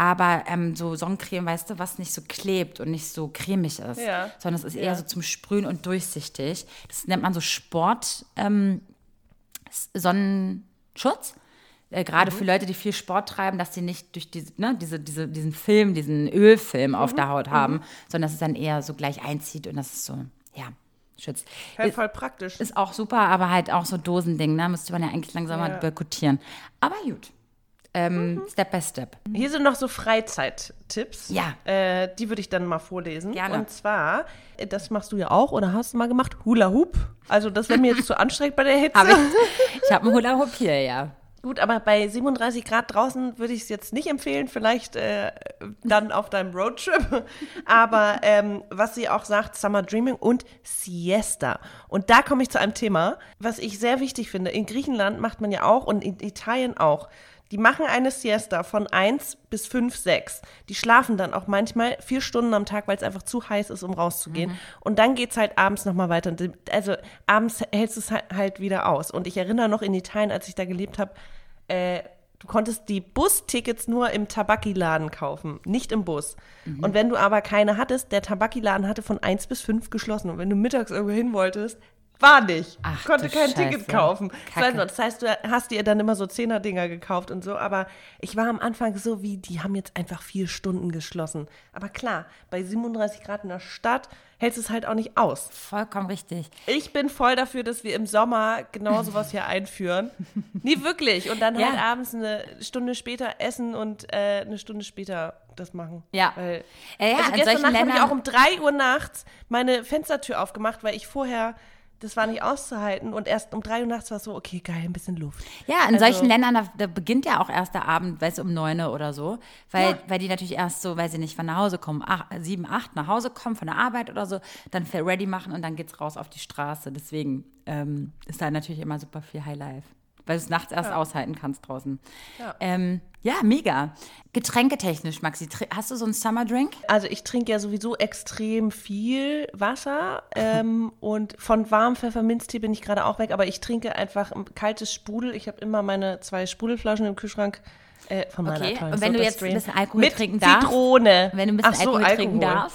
Aber ähm, so Sonnencreme, weißt du, was nicht so klebt und nicht so cremig ist, Ja. sondern es ist eher Ja. so zum Sprühen und durchsichtig. Das nennt man so Sport ähm, Sonnenschutz. Äh, Gerade für Leute, die viel Sport treiben, dass sie nicht durch diese, ne, diese, diese, diesen Film, diesen Ölfilm auf der Haut haben, sondern dass es dann eher so gleich einzieht und das ist so, ja, schützt. Halt voll praktisch. Ist auch super, aber halt auch so Dosending, ne? Müsste man ja eigentlich langsam mal Ja. boykottieren. Aber gut. Ähm, Step by Step. Hier sind noch so Freizeittipps. Ja. Äh, die würde ich dann mal vorlesen. Gerne. Und zwar, äh, das machst du ja auch oder hast du mal gemacht, Hula Hoop. Also das wäre mir jetzt zu *laughs* anstrengend bei der Hitze. Hab ich ich habe einen Hula Hoop hier, ja. Gut, aber bei 37 Grad draußen würde ich es jetzt nicht empfehlen, vielleicht äh, dann auf deinem Roadtrip. *laughs* Aber ähm, was sie auch sagt, Summer Dreaming und Siesta. Und da komme ich zu einem Thema, was ich sehr wichtig finde. In Griechenland macht man ja auch und in Italien auch. Die machen eine Siesta von 1 bis 5, 6. Die schlafen dann auch manchmal vier Stunden am Tag, weil es einfach zu heiß ist, um rauszugehen. Und dann geht's halt abends nochmal weiter. Also abends hältst du es halt- wieder aus. Und ich erinnere noch in Italien, als ich da gelebt habe, äh, du konntest die Bustickets nur im Tabakiladen kaufen, nicht im Bus. Und wenn du aber keine hattest, der Tabakiladen hatte von 1 bis 5 geschlossen. Und wenn du mittags irgendwo hin wolltest, war nicht. Ach, konnte kein Scheiße. Ticket kaufen. Kacke. Das heißt, du hast dir dann immer so Zehner-Dinger gekauft und so. Aber ich war am Anfang so wie, die haben jetzt einfach vier Stunden geschlossen. Aber klar, bei 37 Grad in der Stadt hältst du es halt auch nicht aus. Vollkommen richtig. Ich bin voll dafür, dass wir im Sommer genau *laughs* sowas hier einführen. Nie wirklich. Und dann Ja. halt abends eine Stunde später essen und äh, eine Stunde später das machen. Ja. Weil, Ja, ja, also gestern Nacht habe ich auch um 3 Uhr nachts meine Fenstertür aufgemacht, weil ich vorher, das war nicht auszuhalten. Und erst um 3 Uhr nachts war es so, okay, geil, ein bisschen Luft. Ja, in Also- solchen Ländern, da, da beginnt ja auch erst der Abend, weißt du, um neun oder so. Weil, Ja. weil die natürlich erst so, weiß ich nicht, von nach Hause kommen, acht, sieben, acht nach Hause kommen von der Arbeit oder so, dann ready machen und dann geht's raus auf die Straße. Deswegen ähm, ist da natürlich immer super viel Highlife. Weil du es nachts erst aushalten kannst draußen. Ja. Ähm, ja, mega. Getränketechnisch, Maxi, hast du so einen Summer Drink? Also ich trinke ja sowieso extrem viel Wasser ähm, *laughs* und von warmem Pfefferminztee bin ich gerade auch weg, aber ich trinke einfach ein kaltes Sprudel. Ich habe immer meine zwei Sprudelflaschen im Kühlschrank Äh, von meiner Okay, tollen und wenn du jetzt ein bisschen Alkohol Mit trinken darfst, Zitrone. Wenn du ein bisschen so, Alkohol, trinken Alkohol.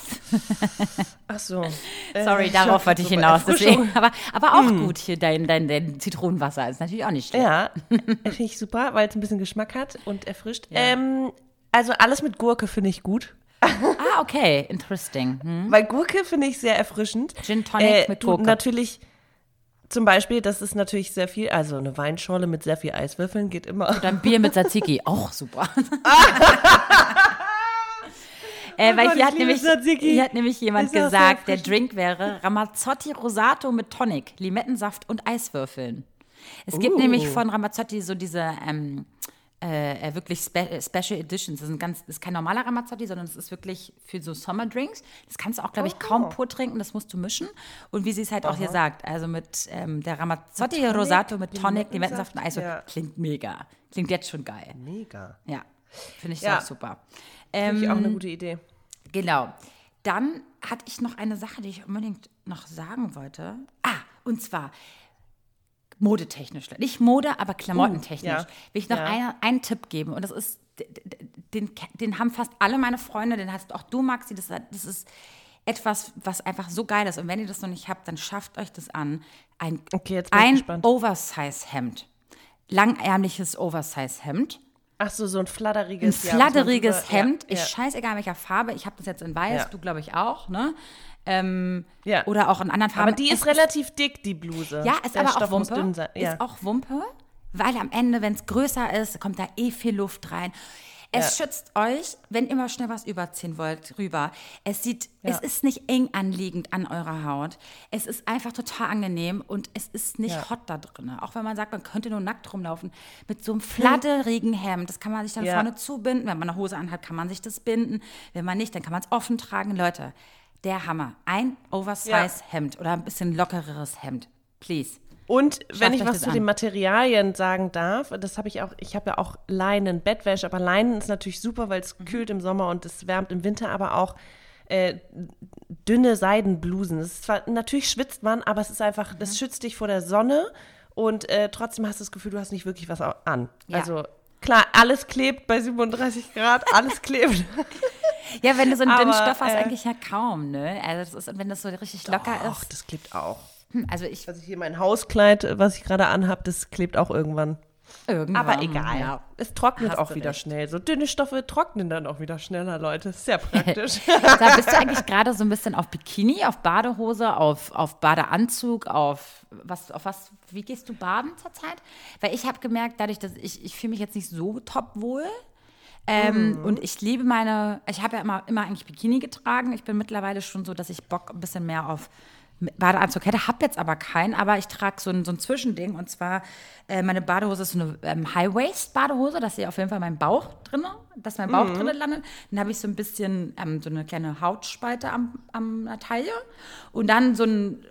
darf. *laughs* Ach so. *laughs* Äh, Sorry, darauf wollte ich hinaus. Deswegen. Aber, aber auch gut hier, dein, dein, dein Zitronenwasser ist natürlich auch nicht schlecht. Ja, *laughs* finde ich super, weil es ein bisschen Geschmack hat und erfrischt. Ähm, also alles mit Gurke finde ich gut. Ah, okay, interesting. Hm. Weil Gurke finde ich sehr erfrischend. Gin Tonic mit du, Gurke. Natürlich, zum Beispiel, das ist natürlich sehr viel, also eine Weinschorle mit sehr viel Eiswürfeln geht immer. Dann Bier mit Tzatziki, *laughs* auch super. *laughs* Äh, weil Gott, hier hat, nämlich, hier hat nämlich jemand Ist gesagt, der. Drink wäre Ramazzotti Rosato mit Tonic, Limettensaft und Eiswürfeln. Es gibt Uh. nämlich von Ramazzotti so diese ähm, äh, äh, wirklich Spe äh, Special Editions. Das ist, ein ganz, das ist kein normaler Ramazzotti, sondern es ist wirklich für so Sommerdrinks. Das kannst du auch, glaube ich, kaum pur trinken, das musst du mischen. Und wie sie es halt auch hier sagt, also mit ähm, der Ramazzotti Tonic, Rosato mit Tonic, Limettensaft, und Eiswürfeln. ja. Klingt mega. Klingt jetzt schon geil. Mega. Ja, finde ich Ja. auch super. Finde ich auch Ähm, eine gute Idee. Genau. Dann hatte ich noch eine Sache, die ich unbedingt noch sagen wollte. Ah, und zwar modetechnisch. Nicht Mode, aber klamottentechnisch. ja. Will ich noch Ja. eine, einen Tipp geben. Und das ist, den, den haben fast alle meine Freunde, den hast auch du, Maxi. Das, das ist etwas, was einfach so geil ist. Und wenn ihr das noch nicht habt, dann schafft euch das an. Ein, Okay, ein. Oversize-Hemd. Langärmliches Oversize-Hemd. Ach so, so ein Ein fladderiges. ja, Hemd. Ja, Ist ja. scheißegal, welcher Farbe. Ich habe das jetzt in weiß, du glaube ich auch, ne? Ähm, Ja. Oder auch in anderen Farben. Aber die ist Es relativ dick, die Bluse. Ja, ist Der aber Stoff auch Wumpe. Ja. Ist auch Wumpe, weil am Ende, wenn es größer ist, kommt da eh viel Luft rein. Es schützt euch, wenn ihr mal schnell was überziehen wollt, rüber. Es sieht, es ist nicht eng anliegend an eurer Haut. Es ist einfach total angenehm und es ist nicht Ja. hot da drin. Auch wenn man sagt, man könnte nur nackt rumlaufen. Mit so einem fladderigen Hemd, das kann man sich dann Ja. vorne zubinden. Wenn man eine Hose anhat, kann man sich das binden. Wenn man nicht, dann kann man es offen tragen. Leute, der Hammer. Ein Oversize-Hemd oder ein bisschen lockereres Hemd. Please. Und wenn Schafft ich euch was zu an. den Materialien sagen darf, das habe ich auch, ich habe ja auch Leinen, Bettwäsche, aber Leinen ist natürlich super, weil es Mhm. kühlt im Sommer und es wärmt im Winter, aber auch äh, dünne Seidenblusen. Es ist zwar, natürlich schwitzt man, aber es ist einfach, Mhm. das schützt dich vor der Sonne und äh, trotzdem hast du das Gefühl, du hast nicht wirklich was an. Ja. Also klar, alles klebt bei 37 Grad, alles klebt. *laughs* Ja, wenn du so einen dünnen Stoff hast, äh, eigentlich ja kaum, ne? Also das ist, wenn das so richtig locker Ach, ist. das klebt auch. Hm, Also ich Also hier mein Hauskleid, was ich gerade anhab, das klebt auch irgendwann. irgendwann. Aber egal. Ja. Es trocknet auch wieder recht. schnell. So dünne Stoffe trocknen dann auch wieder schneller, Leute. Ist sehr praktisch. *laughs* Da bist du eigentlich gerade so ein bisschen auf Bikini, auf Badehose, auf, auf Badeanzug, auf was, auf was, wie gehst du baden zurzeit? Weil ich habe gemerkt, dadurch, dass ich, ich fühle mich jetzt nicht so top wohl. Ähm, Mhm. Und ich liebe meine, ich habe ja immer, immer eigentlich Bikini getragen. Ich bin mittlerweile schon so, dass ich Bock ein bisschen mehr auf Badeanzug hätte, habe jetzt aber keinen, aber ich trage so ein, so ein Zwischending und zwar äh, meine Badehose ist so eine ähm, High-Waist-Badehose, dass sie auf jeden Fall mein Bauch drinne, dass mein Mhm. Bauch drinne landet. Dann habe ich so ein bisschen ähm, so eine kleine Hautspalte am, am der Taille und dann so ein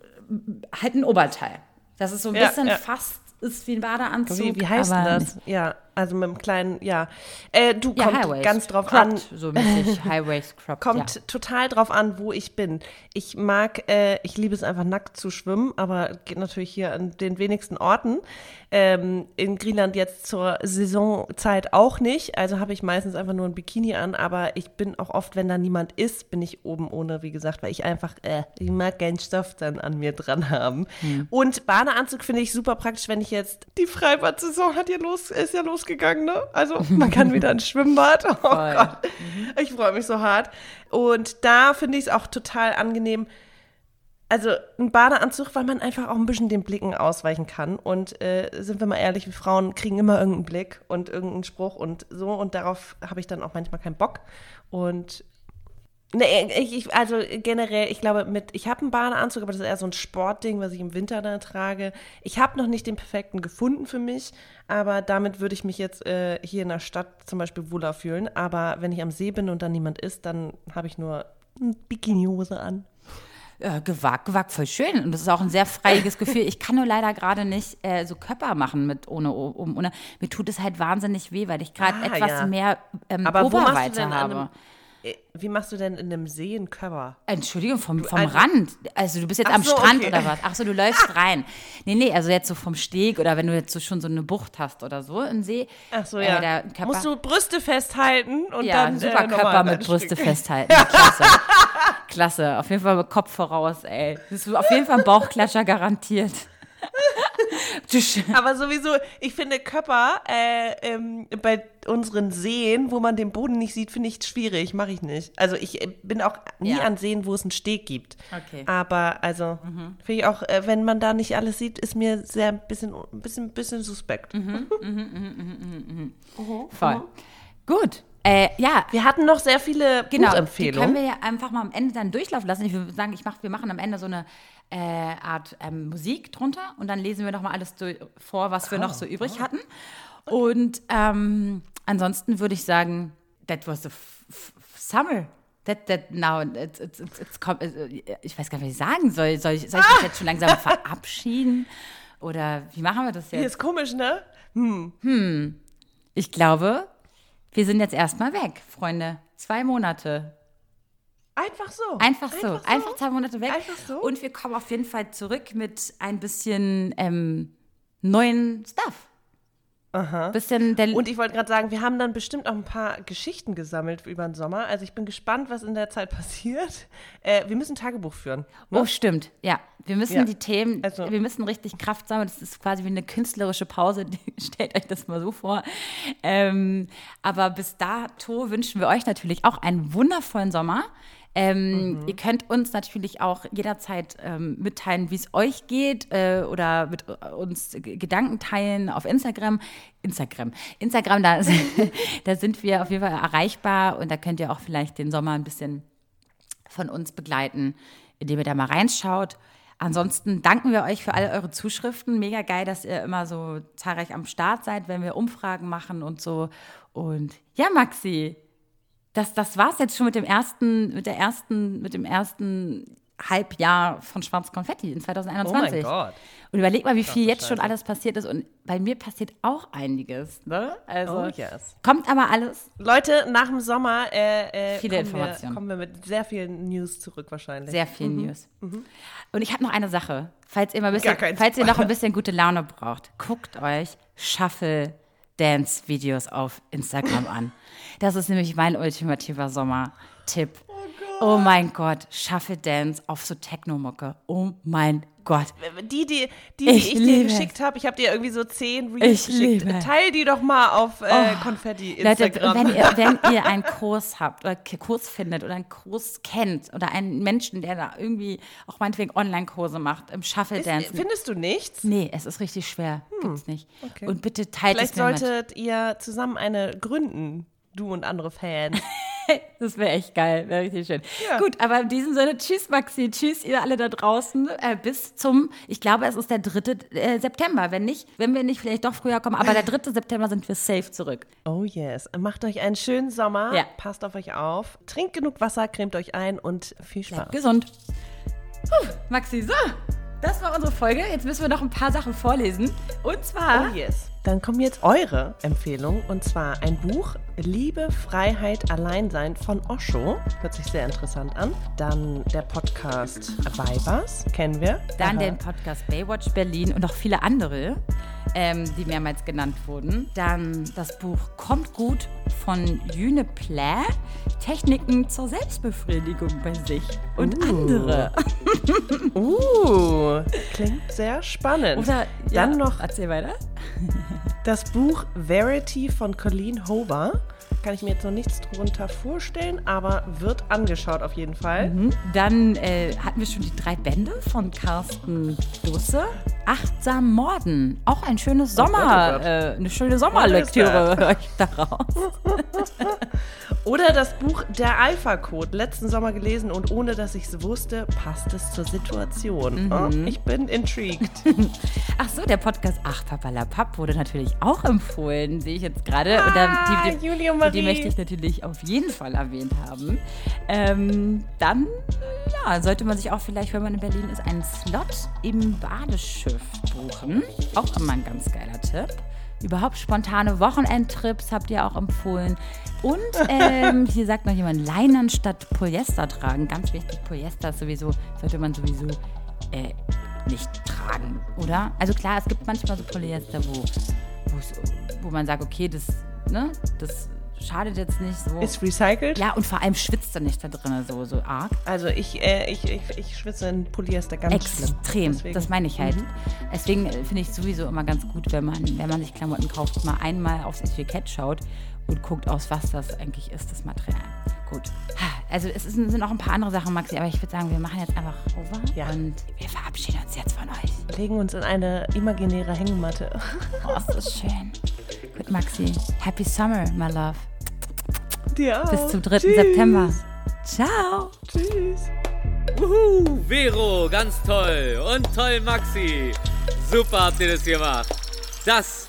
halt ein Oberteil. Das ist so ein Ja, bisschen ja. fast ist wie ein Badeanzug. Wie, wie heißt das? Ja, also mit einem kleinen, ja. Äh, du, Ja, kommt High-Waist. ganz drauf Cropped, an. So mäßig *laughs* High-Waist cropped. Kommt ja. total drauf an, wo ich bin. Ich mag, äh, ich liebe es einfach nackt zu schwimmen, aber geht natürlich hier an den wenigsten Orten. Ähm, in Griechenland jetzt zur Saisonzeit auch nicht. Also habe ich meistens einfach nur ein Bikini an, aber ich bin auch oft, wenn da niemand ist, bin ich oben ohne, wie gesagt, weil ich einfach, äh, ich mag keinen Stoff dann an mir dran haben. Hm. Und Badeanzug finde ich super praktisch, wenn ich jetzt, die Freibad-Saison hat ja los, ist ja losgegangen, ne? Also *laughs* man kann wieder ins Schwimmbad. Oh Voll. Gott. Ich freue mich so hart. Und da finde ich es auch total angenehm. Also ein Badeanzug, weil man einfach auch ein bisschen den Blicken ausweichen kann. Und äh, sind wir mal ehrlich, wir Frauen kriegen immer irgendeinen Blick und irgendeinen Spruch und so. Und darauf habe ich dann auch manchmal keinen Bock. Und Nee, ich, ich, also generell, ich glaube, mit, ich habe einen Badeanzug, aber das ist eher so ein Sportding, was ich im Winter dann trage. Ich habe noch nicht den perfekten gefunden für mich, aber damit würde ich mich jetzt äh, hier in der Stadt zum Beispiel wohler fühlen. Aber wenn ich am See bin und dann niemand ist, dann habe ich nur eine Bikinihose an. Ja, gewagt, gewagt, voll schön. Und das ist auch ein sehr freies Gefühl. Ich kann nur leider gerade nicht äh, so Körper machen mit ohne, um, ohne. Mir tut es halt wahnsinnig weh, weil ich gerade Ah, etwas ja. mehr ähm, Aber Oberweite habe. Äh, wie machst du denn in einem See einen Cover? Entschuldigung, vom, vom also- Rand. Also du bist jetzt am so, Strand okay. oder was? Ach so, du läufst rein. Nee, nee, also jetzt so vom Steg oder wenn du jetzt so schon so eine Bucht hast oder so im See. Ach so, äh, ja. Körper- Musst du Brüste festhalten und ja, dann super äh, Körper mit. Brüste *laughs* festhalten. Klasse. Klasse. Auf jeden Fall mit Kopf voraus, ey. Das ist auf jeden Fall ein Bauchklatscher garantiert. *laughs* Aber sowieso, ich finde Körper äh, ähm, bei unseren Seen, wo man den Boden nicht sieht, finde ich schwierig. Mache ich nicht. Also ich äh, bin auch nie Ja. an Seen, wo es einen Steg gibt. Okay. Aber also finde ich auch, äh, wenn man da nicht alles sieht, ist mir sehr ein bisschen, ein bisschen, bisschen suspekt. Mhm. Voll. Gut. Äh, ja, Wir hatten noch sehr viele Genau, die können Buchempfehlungen. wir ja einfach mal am Ende dann durchlaufen lassen. Ich würde sagen, ich mach, wir machen am Ende so eine äh, Art ähm, Musik drunter und dann lesen wir noch mal alles durch, vor, was wir noch so übrig hatten. Und ähm, ansonsten würde ich sagen, that was the summer. That, that now, it's, it's, it's, com- äh, ich weiß gar nicht, was ich sagen soll. Soll ich, soll ich mich jetzt schon langsam verabschieden? Oder wie machen wir das Hier jetzt? ist komisch, ne? Ich glaube, wir sind jetzt erstmal weg, Freunde. Zwei Monate. Einfach so. Einfach so. Einfach, zwei Monate weg. Einfach so? Und wir kommen auf jeden Fall zurück mit ein bisschen ähm, neuen Stuff. Aha. Bisschen der Und ich wollte gerade sagen, wir haben dann bestimmt auch ein paar Geschichten gesammelt über den Sommer. Also ich bin gespannt, was in der Zeit *laughs* passiert. Äh, wir müssen Tagebuch führen. Oh, stimmt. Ja, wir müssen Ja. die Themen, Also- wir müssen richtig Kraft sammeln. Das ist quasi wie eine künstlerische Pause. *laughs* Stellt euch das mal so vor. Ähm, aber bis dato wünschen wir euch natürlich auch einen wundervollen Sommer. Ähm, Mhm. Ihr könnt uns natürlich auch jederzeit ähm, mitteilen, wie es euch geht äh, oder mit äh, uns Gedanken teilen auf Instagram. Instagram. Instagram, da, *laughs* da sind wir auf jeden Fall erreichbar und da könnt ihr auch vielleicht den Sommer ein bisschen von uns begleiten, indem ihr da mal reinschaut. Ansonsten danken wir euch für alle eure Zuschriften. Mega geil, dass ihr immer so zahlreich am Start seid, wenn wir Umfragen machen und so. Und ja, Maxi, das, das war's jetzt schon mit dem ersten, mit der ersten, mit dem ersten Halbjahr von Schwarz Konfetti in 2021. Oh mein Gott. Und überleg mal, wie viel jetzt schon alles passiert ist. Und bei mir passiert auch einiges. Ne? Also Oh, yes. kommt aber alles. Leute, nach dem Sommer äh, äh, Viele kommen, Informationen. Wir, kommen wir mit sehr vielen News zurück wahrscheinlich. Sehr viel News. Und ich habe noch eine Sache. Falls ihr mal ein bisschen, falls ihr noch ein *laughs* bisschen gute Laune braucht, guckt euch Shuffle Dance Videos auf Instagram an. Das ist nämlich mein ultimativer Sommer-Tipp. Oh, mein Gott, Shuffle Dance auf so Techno-Mucke. Oh mein Gott. Die, die, die, die Ich ich, dir es. geschickt habe, ich habe dir irgendwie so zehn Reels Ich geschickt. liebe. Teil die doch mal auf äh, Konfetti Leute, Instagram. wenn ihr, wenn *laughs* ihr einen Kurs habt oder Kurs findet oder einen Kurs kennt oder einen Menschen, der da irgendwie auch meinetwegen Online-Kurse macht im Shuffle Ist, Dance. findest du nichts? Nee, es ist richtig schwer. Gibt's nicht. okay. Und bitte teilt Vielleicht es mir mit. solltet ihr zusammen eine gründen, du und andere Fans. *laughs* Das wäre echt geil, wäre richtig schön. Ja. Gut, aber in diesem Sinne, tschüss Maxi, tschüss ihr alle da draußen. Äh, bis zum, ich glaube, es ist der 3. Äh, September. Wenn nicht, wenn wir nicht vielleicht doch früher kommen, aber der 3. *laughs* September sind wir safe zurück. Oh yes. Macht euch einen schönen Sommer. Ja. Passt auf euch auf. Trinkt genug Wasser, cremt euch ein und viel Spaß. Gesund. Puh, Maxi, so. Das war unsere Folge. Jetzt müssen wir noch ein paar Sachen vorlesen. Und zwar. Oh yes. Dann kommen jetzt eure Empfehlungen und zwar ein Buch Liebe, Freiheit, Alleinsein von Osho. Hört sich sehr interessant an. Dann der Podcast Weibers, kennen wir. Dann Aha. den Podcast Baywatch Berlin und auch viele andere, ähm, die mehrmals genannt wurden. Dann das Buch Kommt gut von Jüne Plä, Techniken zur Selbstbefriedigung bei sich und Uh. andere. *laughs* Uh, klingt sehr spannend. Oder, Dann ja, noch Erzähl weiter. das Buch Verity von Colleen Hover. Kann ich mir jetzt noch nichts drunter vorstellen, aber wird angeschaut auf jeden Fall. Mhm. Dann äh, hatten wir schon die drei Bände von Carsten Dusse. Achtsam Morden. Auch ein schönes Sommer, Gott, oh. Äh, eine schöne Sommerlektüre *laughs* höre ich daraus. *laughs* Oder das Buch Der Alpha-Code, letzten Sommer gelesen und ohne dass ich es wusste, passt es zur Situation. Mhm. Oh, ich bin intrigued. *laughs* Ach so, der Podcast Ach Papalapap wurde natürlich auch empfohlen, sehe ich jetzt gerade. Ah, die, die, und Marie. die möchte ich natürlich auf jeden Fall erwähnt haben. Ähm, dann ja, sollte man sich auch vielleicht, wenn man in Berlin ist, einen Slot im Badeschiff buchen. Auch immer ein ganz geiler Tipp. Überhaupt spontane Wochenendtrips habt ihr auch empfohlen. Und ähm, *laughs* hier sagt noch jemand, Leinen statt Polyester tragen. Ganz wichtig, Polyester sowieso, sollte man sowieso äh, nicht tragen, oder? Also klar, es gibt manchmal so Polyester, wo, wo man sagt, okay, das, ne, das schadet jetzt nicht so. Ist recycelt? Ja, und vor allem schwitzt er nicht da drin so, so arg. Also ich, äh, ich, ich, ich schwitze in Polyester ganz Extrem, schlimm. das meine ich halt. Mhm. Deswegen äh, finde ich es sowieso immer ganz gut, wenn man, wenn man sich Klamotten kauft, mal einmal aufs Etikett schaut und guckt, aus was das eigentlich ist, das Material. Gut. Also es sind noch ein paar andere Sachen, Maxi, aber ich würde sagen, wir machen jetzt einfach over ja. und wir verabschieden uns jetzt von euch. Legen uns in eine imaginäre Hängematte. Oh, ist das schön. Gut, Maxi. Happy Summer, my love. Dir auch. Bis zum 3. Tschüss. September. Ciao. Tschüss. Wuhu, Vero, ganz toll. Und toll, Maxi. Super habt ihr das gemacht. Das